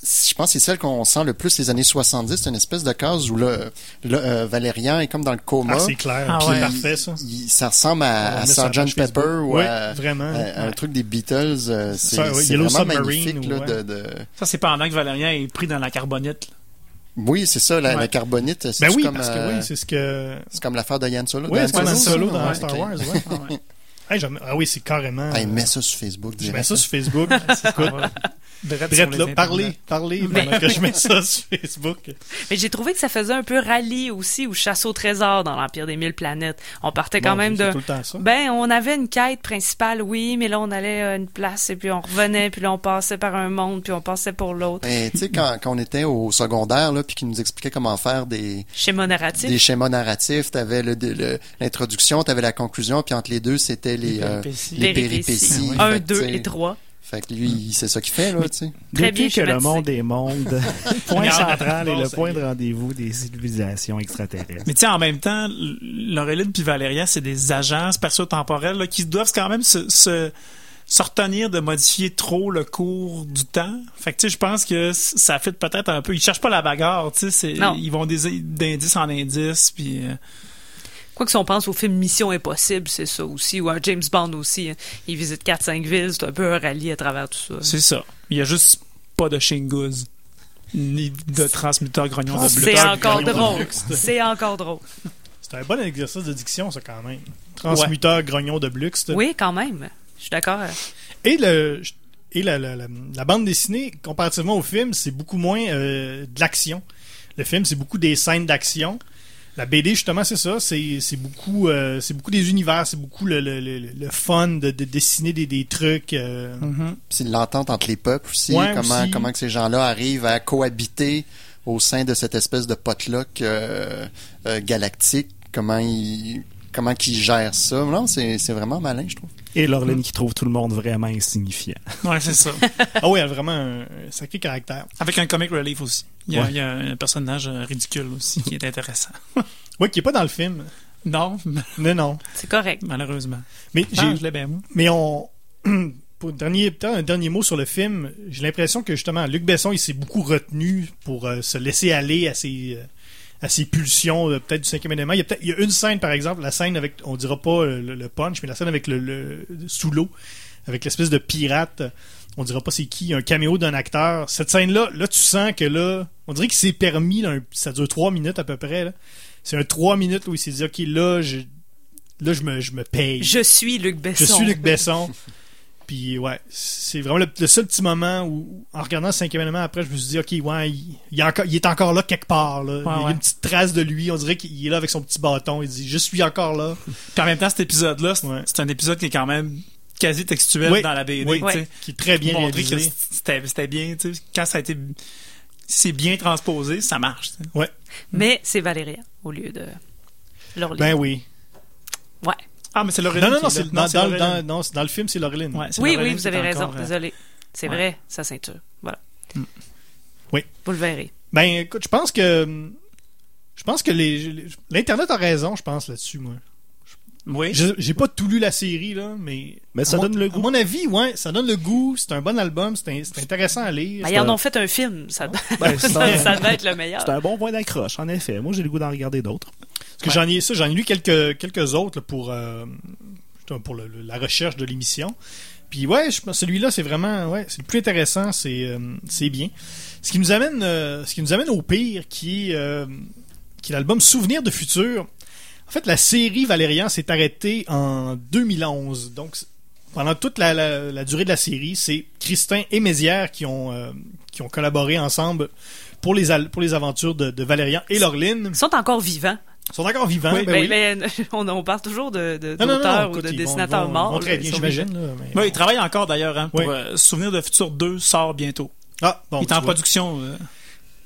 Je pense que c'est celle qu'on sent le plus les années 70, c'est une espèce de case où là, euh, Valérian est comme dans le coma.
Ah, c'est clair.
Ah ouais.
c'est parfait ça.
Il- ça ressemble à, à Sgt. Pepper
Facebook.
ou
Ouais,
à,
vraiment.
à- à un truc des Beatles. euh, C'est
Yellow
vraiment
Submarine
magnifique.
ou,
là,
ouais.
de, de-
Ça, c'est pendant que Valérien est pris dans la carbonite. là.
Oui, c'est ça, la,
Ouais.
la carbonite. C'est
Ben oui,
comme,
parce que
euh,
oui, c'est ce que.
c'est comme l'affaire de Yann Solo.
Oui, c'est Solo
ouais,
dans
ouais,
Star. Wars, ouais.
Ah.
Hey, ah oui, c'est carrément.
Hey,
euh,
mets ça sur Facebook.
Je mets ça sur Facebook. Écoute,
Brett
là, parlez, parlez
Mais-
pendant que je mets ça sur Facebook.
Mais j'ai trouvé que ça faisait un peu rallye aussi ou chasse au trésor dans l'Empire des Mille Planètes. On partait quand
Bon,
même
c'est
de...
tout le temps ça.
Ben, on avait une quête principale, oui, mais là, on allait à une place et puis on revenait, puis là, on passait par un monde, puis on passait pour l'autre.
Ben, tu sais, quand, quand on était au secondaire, là, puis qu'ils nous expliquaient comment faire des,
Schéma narratif.
des schémas narratifs, t'avais le, le- l'introduction, t'avais la conclusion, puis entre les deux, c'était les,
Les
euh,
péripéties.
les
Péripéties.
péripéties.
Un,
Fait que,
deux et trois.
Fait que lui, c'est ça qu'il fait, là, tu sais.
Très
Depuis
bien
que le monde est monde, point central et le point de rendez-vous des civilisations extraterrestres.
Mais tu sais, en même temps, Laureline puis Valéria, c'est des agences spatio-temporelles là, qui doivent quand même se, se, se retenir de modifier trop le cours du temps. Fait que tu sais, je pense que ça fait peut-être un peu. Ils cherchent pas la bagarre, tu sais. Ils vont d'indice en indice, puis. euh,
Quoi que si on pense au film Mission Impossible, c'est ça aussi, ou à James Bond aussi. hein. Il visite 4-5 villes, c'est un peu un rallye à travers tout ça.
c'est ça. Il y a juste pas de Shingus. Ni de transmetteur grognon de.
C'est encore drôle. C'est encore drôle.
C'est un bon exercice de diction, ça, quand même. Transmuteur grognon de Blux.
Oui, quand même. Je suis d'accord.
Et, le, et la, la, la, la bande dessinée, comparativement au film, c'est beaucoup moins euh, de l'action. Le film, c'est beaucoup des scènes d'action. La BD, justement, c'est ça. C'est c'est beaucoup, euh, c'est beaucoup des univers. C'est beaucoup le, le, le, le fun de, de dessiner des, des trucs. euh,
Mhm.
C'est l'entente entre les peuples aussi,
Ouais,
comment,
aussi.
comment que ces gens-là arrivent à cohabiter au sein de cette espèce de potluck euh, euh, galactique, comment ils comment qu'ils gèrent ça. Non, c'est c'est vraiment malin, je trouve.
Et Laureline qui trouve tout le monde vraiment insignifiant.
Ouais, c'est ça.
Ah oui, elle a vraiment un, sacré caractère.
Avec un comic relief aussi. Il y a,
Ouais.
il y a un personnage ridicule aussi qui est intéressant.
Oui, qui est pas dans le film.
Non,
Non, non.
C'est correct.
malheureusement.
Mais j'ai,
Ah, je l'ai bien, moi.
Mais on. Pour un dernier, peut-être un dernier mot sur le film, j'ai l'impression que justement, Luc Besson, il s'est beaucoup retenu pour euh, se laisser aller à ses, euh, à ses pulsions, peut-être du cinquième élément. Il y, a peut-être, il y a une scène, par exemple, la scène avec, on dira pas euh, le, le punch, mais la scène avec le, le- sous l'eau, avec l'espèce de pirate, on dira pas c'est qui, un caméo d'un acteur. Cette scène-là, là, tu sens que là, on dirait qu'il s'est permis, là, un- ça dure trois minutes à peu près, là. C'est un trois minutes où il s'est dit, OK, là, je, là, je me, je me paye.
Je suis Luc Besson.
Je suis Luc Besson. Puis ouais, c'est vraiment le, le seul petit moment où, en regardant le cinquième élément après, je me suis dit, ok, ouais, il, il est, encore, il est encore là quelque part. Là. il y a
ouais.
une petite trace de lui. On dirait qu'il est là avec son petit bâton. Il dit, je suis encore là.
Puis en même temps, cet épisode-là, c'est
Ouais.
un épisode qui est quand même quasi textuel
Oui.
dans la BD.
Oui. Qui est très bien
que
réalisé.
c'était bien. tu sais. Quand ça a été. C'est bien transposé, ça marche. tu sais.
Mais c'est Valéria au lieu de.
Ben oui.
ouais.
Ah, mais c'est
Non,
Laureline.
non,
qui
non,
est
c'est,
là.
dans,
c'est
dans,
Laureline.
dans- non, c'est dans le film, c'est Laureline.
Ouais, c'est
Oui,
Laureline
oui, vous
qui est
avez raison.
encore, euh,
Désolé. C'est
ouais.
vrai, sa ceinture. Voilà.
Oui.
Vous le verrez.
Ben écoute, je pense que. Je pense que les, les- l'Internet a raison, je pense, là-dessus, moi.
Oui.
Je- J'ai pas tout lu la série, là, mais.
Mais ça
à mon-
donne le
À
goût.
mon avis, ouais, ça donne le goût. C'est un bon album, c'est, un- c'est intéressant à lire.
Ben, ils en
un-
ont fait un film. Ça,
Ben, c'est
ça,
un-
ça devait être le meilleur.
C'est un bon point d'accroche, en effet. Moi, j'ai le goût d'en regarder d'autres.
Parce que j'en ai ça, j'en ai lu quelques quelques autres là, pour euh, pour le- le- la recherche de l'émission. Puis ouais, je pense celui-là c'est vraiment ouais, c'est le plus intéressant, c'est euh, c'est bien. Ce qui nous amène euh, ce qui nous amène au pire qui est qui est l'album Souvenir de futur. En fait, la série Valérian s'est arrêtée en 2011. Donc pendant toute la, la- la durée de la série, c'est Christin et Mézières qui ont, qui ont collaboré ensemble pour les, pour les aventures de, de Valérian et Laureline.
Ils sont encore vivants.
Ils sont encore vivants.
Oui,
ben
mais,
oui.
mais on, on parle toujours de, de-
Non, non, non,
d'auteurs ou
écoute,
de
ils
dessinateurs
ils vont-
morts.
ils vont très bien,
ils
j'imagine. là, mais-
Ouais, il travaille encore d'ailleurs. Hein, pour
Oui.
euh, Souvenir de Futur 2 sort bientôt.
Ah, bon,
il est en
vois.
production. euh,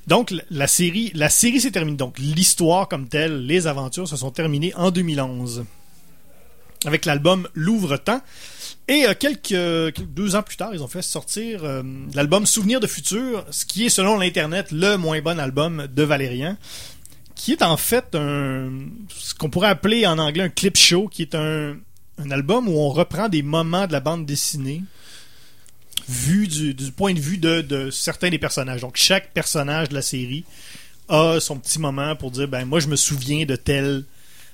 Donc, la- série, la série s'est terminée. Donc, l'histoire comme telle, les aventures se sont terminées en 2011. Avec l'album Louvre-temps. Et euh, quelques, quelques- deux ans plus tard, ils ont fait sortir euh, l'album Souvenir de futur, ce qui est, selon l'Internet, le moins bon album de Valérian. Qui est en fait ce qu'on pourrait appeler en anglais un clip show, qui est un, album où on reprend des moments de la bande dessinée vu du, du point de vue de, de certains des personnages. Donc, chaque personnage de la série a son petit moment pour dire ben moi, je me souviens de tel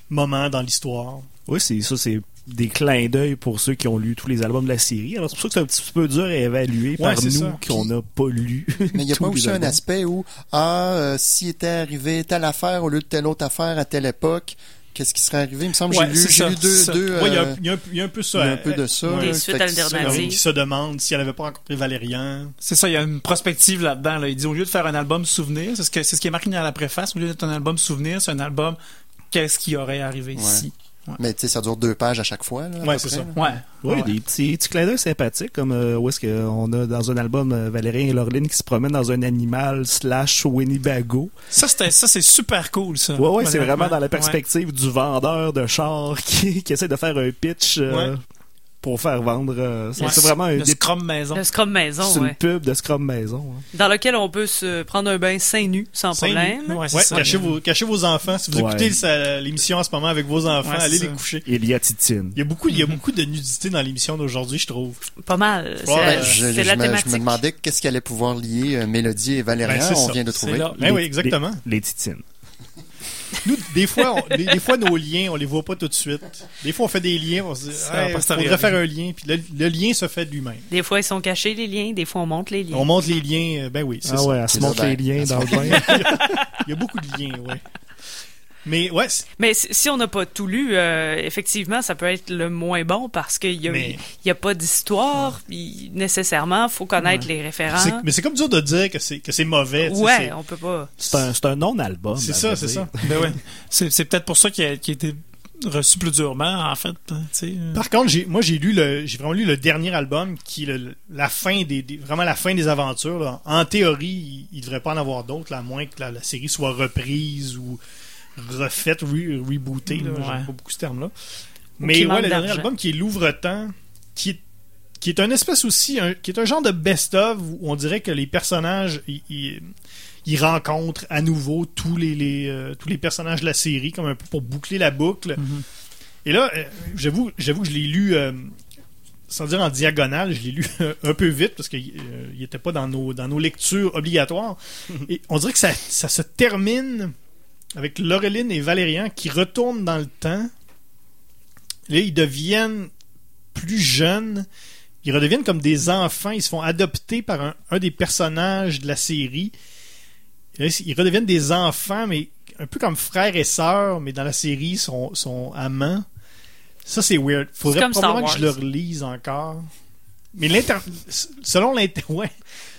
moment dans l'histoire.
Oui, c'est ça, c'est des clins d'œil pour ceux qui ont lu tous les albums de la série. Alors, c'est pour ça que c'est un petit peu dur à évaluer
Ouais,
par nous qu'on n'a pas lu.
Mais il n'y a pas aussi un aspect où, ah, euh, s'il était arrivé telle affaire au lieu de telle autre affaire à telle époque, qu'est-ce qui serait arrivé? Il me semble que
Ouais,
j'ai lu, lu deux, deux,
Ouais, il y a-
euh,
il y, a un- il y a un peu ça.
il y a un peu de ça.
Des
là.
suites alternatives.
qui se demande si elle n'avait pas rencontré Valérian.
C'est ça, il y a une prospective là-dedans. Là. Il dit au lieu de faire un album souvenir, c'est ce, que, c'est ce qui est marqué dans la préface, au lieu d'être un album souvenir, c'est un album qu'est-ce qui aurait arrivé
Ouais. Mais tu sais, ça dure deux pages à chaque fois. Là,
Ouais, c'est ça.
Ouais.
Oui,
Ouais.
des petits, petits clins d'œil sympathiques, comme euh, où est-ce qu'on a dans un album euh, Valérien et Laureline qui se promènent dans un animal slash Winnebago.
Ça, c'était, ça, c'est super cool, ça.
Ouais, ouais, c'est vraiment dans la
Ouais.
perspective du vendeur de char qui, qui essaie de faire un pitch euh,
Ouais.
Pour faire vendre. euh, c'est
Ouais.
vraiment un
Le Scrum Maison.
Le Scrum Maison,
c'est une pub de Scrum Maison. hein.
Dans lequel on peut se prendre un bain seins nus sans problème.
Ouais, c'est
Ouais,
ça.
cachez, vos, cachez vos enfants. Si vous
Ouais.
écoutez l'émission en ce moment avec vos enfants,
Ouais,
allez les coucher.
Il y a Titine.
Il y a beaucoup, il y a beaucoup de nudité dans l'émission d'aujourd'hui, je trouve.
Pas mal. C'est
Ouais,
la,
euh,
Je,
c'est
je
la
me, je
thématique.
me demandais qu'est-ce qui allait pouvoir lier euh, Mélodie et Valérian.
Ben,
on
ça.
vient de trouver.
Ben oui, exactement.
Les Titines.
Nous, des fois, on- des, des fois, nos liens, on les voit pas tout de suite. Des fois, on fait des liens, on se dit, hey, faudrait
rien.
faire un lien, puis le, le lien se fait de lui-même.
Des fois, ils sont cachés, les liens. Des fois, on monte les liens.
On monte les liens, euh, ben oui, c'est
Ah
ça.
ouais, elle se
ça,
les liens dans le bain.
Il y a beaucoup de liens, ouais. Mais ouais,
Mais si on n'a pas tout lu, euh, effectivement, ça peut être le moins bon parce qu'il n'y a,
Mais-
il y a pas d'histoire. puis Nécessairement, faut connaître les référents.
c'est- mais c'est comme dur de dire que c'est que c'est mauvais.
Ouais,
c'est-
on peut pas.
C'est un, c'est un non-album.
C'est ça, c'est ça.
Ben ouais. C'est, c'est peut-être pour ça qu'il a, été reçu plus durement, en fait. hein, sais.
Par contre, j'ai, moi, j'ai lu le, j'ai vraiment lu le dernier album qui est le- la fin des, des- vraiment la fin des aventures. là. En théorie, il, il devrait pas en avoir d'autres, à moins que la, la série soit reprise ou refaite, re- rebootée. Là,
Ouais.
J'aime pas beaucoup ce terme-là. Mais ouais, le dernier album qui est l'ouvre-temps, qui est, qui est un espèce aussi, un- qui est un genre de best-of où on dirait que les personnages, ils, rencontrent à nouveau tous les, les, euh, tous les personnages de la série, comme un peu pour boucler la boucle.
Mhm.
Et là, euh, j'avoue, j'avoue que je l'ai lu, euh, sans dire en diagonale, je l'ai lu un peu vite parce qu'il n'était pas dans nos, dans nos lectures obligatoires. Et on dirait que ça, ça se termine avec Laureline et Valérian qui retournent dans le temps. Là, ils deviennent plus jeunes. Ils redeviennent comme des enfants. Ils se font adopter par un, un des personnages de la série. Là, ils redeviennent des enfants, mais un peu comme frères et sœurs, mais dans la série, ils sont, sont amants. Ça, c'est weird. Faudrait
comme
probablement que je le relise encore. Mais. Selon l'inter... Ouais.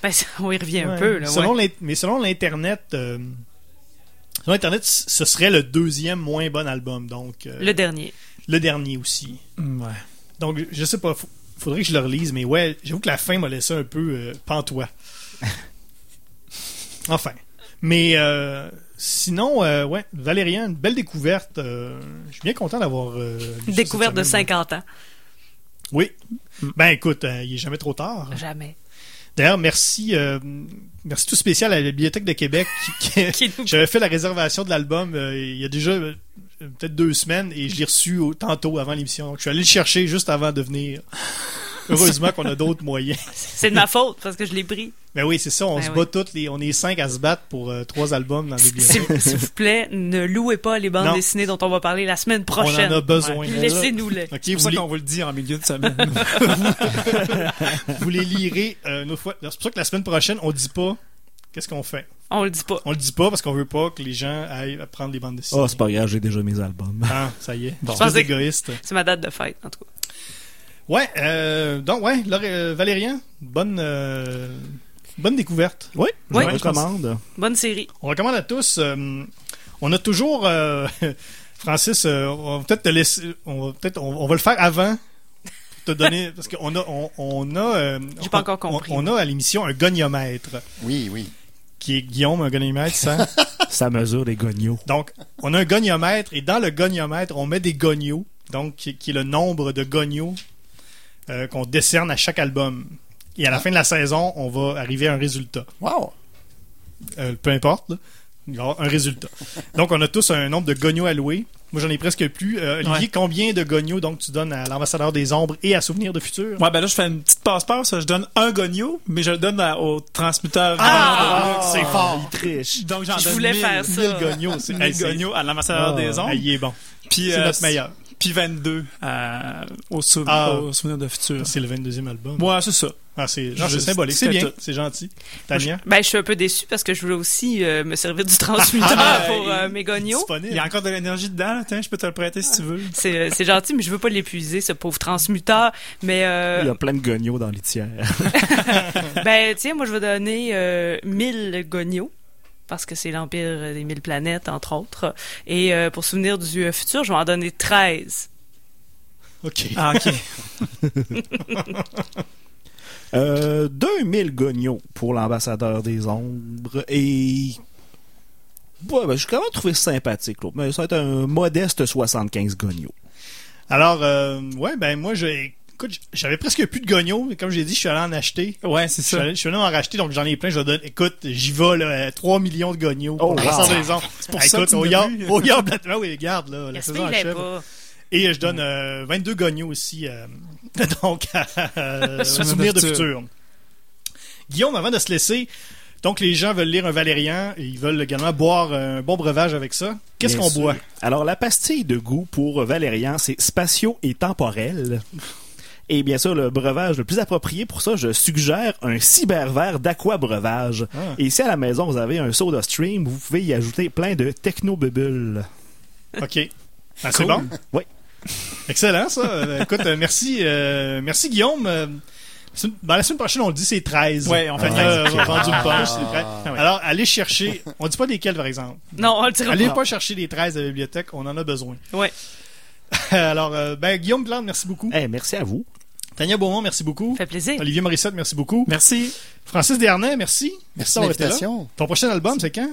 Ben, on y revient un peu. Là,
selon
ouais.
Mais selon l'Internet... euh, Selon Internet, ce serait le deuxième moins bon album. Donc, euh,
Le dernier.
le dernier aussi.
Ouais.
Donc, je sais pas. faudrait que je le relise, mais ouais, j'avoue que la fin m'a laissé un peu euh, pantois. enfin. Mais euh, sinon, euh, ouais, Valérian, une belle découverte. euh, je suis bien content d'avoir. euh,
Découverte de
cette semaine.
50 ans.
Oui. Ben écoute, euh, il est jamais trop tard.
Jamais.
D'ailleurs, merci, euh, merci tout spécial à la Bibliothèque de Québec qui, j'avais fait la réservation de l'album euh, il y a déjà euh, peut-être deux semaines et je l'ai reçu au- tantôt avant l'émission. Donc je suis allé le chercher juste avant de venir. Heureusement qu'on a d'autres moyens.
C'est de ma faute parce que je l'ai pris.
Mais oui, c'est ça, on
Ben
se
oui.
bat toutes les, on est cinq à se battre pour euh, trois albums dans la
S'il
bibliothèque.
s'il vous plaît, ne louez pas les bandes
Non.
dessinées dont on va parler la semaine
On
prochaine.
en a besoin.
Ouais.
Laissez-nous-les.
Ok,
C'est pour
vous,
ça
les,
qu'on vous le dit en milieu de semaine.
vous les lirez euh, une autre fois. C'est pour ça que la semaine prochaine, on dit pas qu'est-ce qu'on fait.
On le dit pas.
On le dit pas parce qu'on veut pas que les gens aillent prendre des bandes dessinées.
Oh, c'est pas grave, j'ai déjà mes albums.
Ah, ça y est.
Bon.
Je
égoïste.
C'est ma date de fête, en tout cas.
Ouais, euh, donc, ouais, Laure- euh, Valérian, bonne, euh, bonne découverte.
Oui, je
Oui.
recommande.
Bonne série.
On recommande à tous. euh, on a toujours, euh, Francis, euh, on va peut-être te laisser, on va peut-être, on, on va le faire avant. pour Te donner, parce qu'on a, on, on a, euh,
J'ai pas
on-
encore compris.
On, on a à l'émission un goniomètre,
Oui, oui.
qui est Guillaume, un goniomètre, ça?
Ça mesure les gognos.
Donc, on a un goniomètre et dans le goniomètre, on met des gonios, donc qui, qui est le nombre de gonios euh, qu'on décerne à chaque album. Et à la fin de la saison, on va arriver à un résultat.
Wow.
Euh, peu importe, là. Il va y avoir un résultat. Donc, on a tous un nombre de gonios alloués. Moi, j'en ai presque plus. Euh, Olivier,
Ouais.
combien de gonios donc tu donnes à l'ambassadeur des ombres et à Souvenir de Futur?
Ouais, ben là, je fais une petite passe-passe. Je donne un gogno, mais je le donne à- au transmetteur.
Ah, c'est fort!
Il triche.
Donc, j'en
Je
donne
voulais
1000.
faire ça.
1000 gonios. C'est
1000
hey, c'est-
gognos à l'ambassadeur
Ah.
des ondes.
Ah, il est bon.
Puis,
C'est
euh,
notre meilleur.
Puis 22 à- au, sou-
Ah.
au souvenir de futur.
C'est le 22e album.
Moi, c'est ça.
Ah, c'est
Je-
symbolique. C'est bien.
tout.
C'est gentil. Tania?
Ben, je suis un peu déçu parce que je voulais aussi euh, me servir du transmuteur
Ah,
pour euh, mes gognos.
Disponible.
Il y a encore de l'énergie dedans. Tiens, je peux te le prêter si tu veux.
C'est c'est gentil, mais je veux pas l'épuiser, ce pauvre transmuteur. Mais, euh,
Il y a plein de gognos dans les tiers.
ben, tiens, moi, je vais donner euh, 1000 gognos. Parce que c'est l'Empire des mille planètes, entre autres. Et euh, pour souvenir du euh, futur, je vais en donner 13.
OK.
Ah, ok.
Euh, 2000 gognos pour l'ambassadeur des ombres et ouais, ben, j'ai quand même trouvé sympathique, l'autre. mais ça va être un modeste 75 gognos.
Alors, euh, ouais, ben moi, je, écoute, j'avais presque plus de gognos, mais comme j'ai dit, je suis allé en acheter.
Ouais, c'est
Je suis,
ça.
allé, je suis allé en racheter, donc j'en ai plein. Je donne, écoute, j'y vais, là, 3 millions de gognos.
Oh,
pour
wow.
la saison.
C'est pour
Ah,
ça
écoute,
que tu
au yard,
plus.
au yard, ah oui, regarde, là, la saison achève.
pas?
Et je donne euh, 22 gognos aussi, euh, donc, à, euh,
Souvenir de
de
futur.
Guillaume, avant de se laisser, donc les gens veulent lire un Valérian et ils veulent également boire un bon breuvage avec ça. Qu'est-ce qu'on boit?
Alors, la pastille de goût pour Valérian, c'est spatio et temporel. Et bien sûr, le breuvage le plus approprié pour ça, je suggère un cyberverre d'aqua breuvage.
Ah.
Et ici à la maison, vous avez un soda stream, vous pouvez y ajouter plein de techno-bubbles.
OK. Ah, c'est bon?
Oui.
Excellent, ça. Euh, écoute, euh, merci, euh, merci Guillaume. Ben, la semaine prochaine, on le dit, c'est 13.
Ouais, on fait
Euh,
13.
on a vendu le punch, c'est 13.
Ah ouais.
Alors, allez chercher. On dit pas desquels, par exemple.
Non, on le dira
Allez
pas.
pas chercher les 13 à la bibliothèque, on en a besoin.
Ouais.
Alors, euh, ben, Guillaume Plante, merci beaucoup.
Eh, merci à vous.
Tania Beaumont, merci beaucoup.
Ça fait plaisir.
Olivier Morissette, merci beaucoup.
Merci.
Francis Dernay, merci.
Merci
d'avoir été là. Ton prochain album, c'est quand?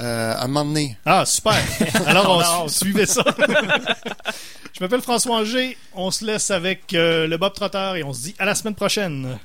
Euh, à un moment donné.
Ah, super. Alors, on, su- suivait ça. Je m'appelle François Anger. On se laisse avec euh, le Bob Trotter et on se dit à la semaine prochaine.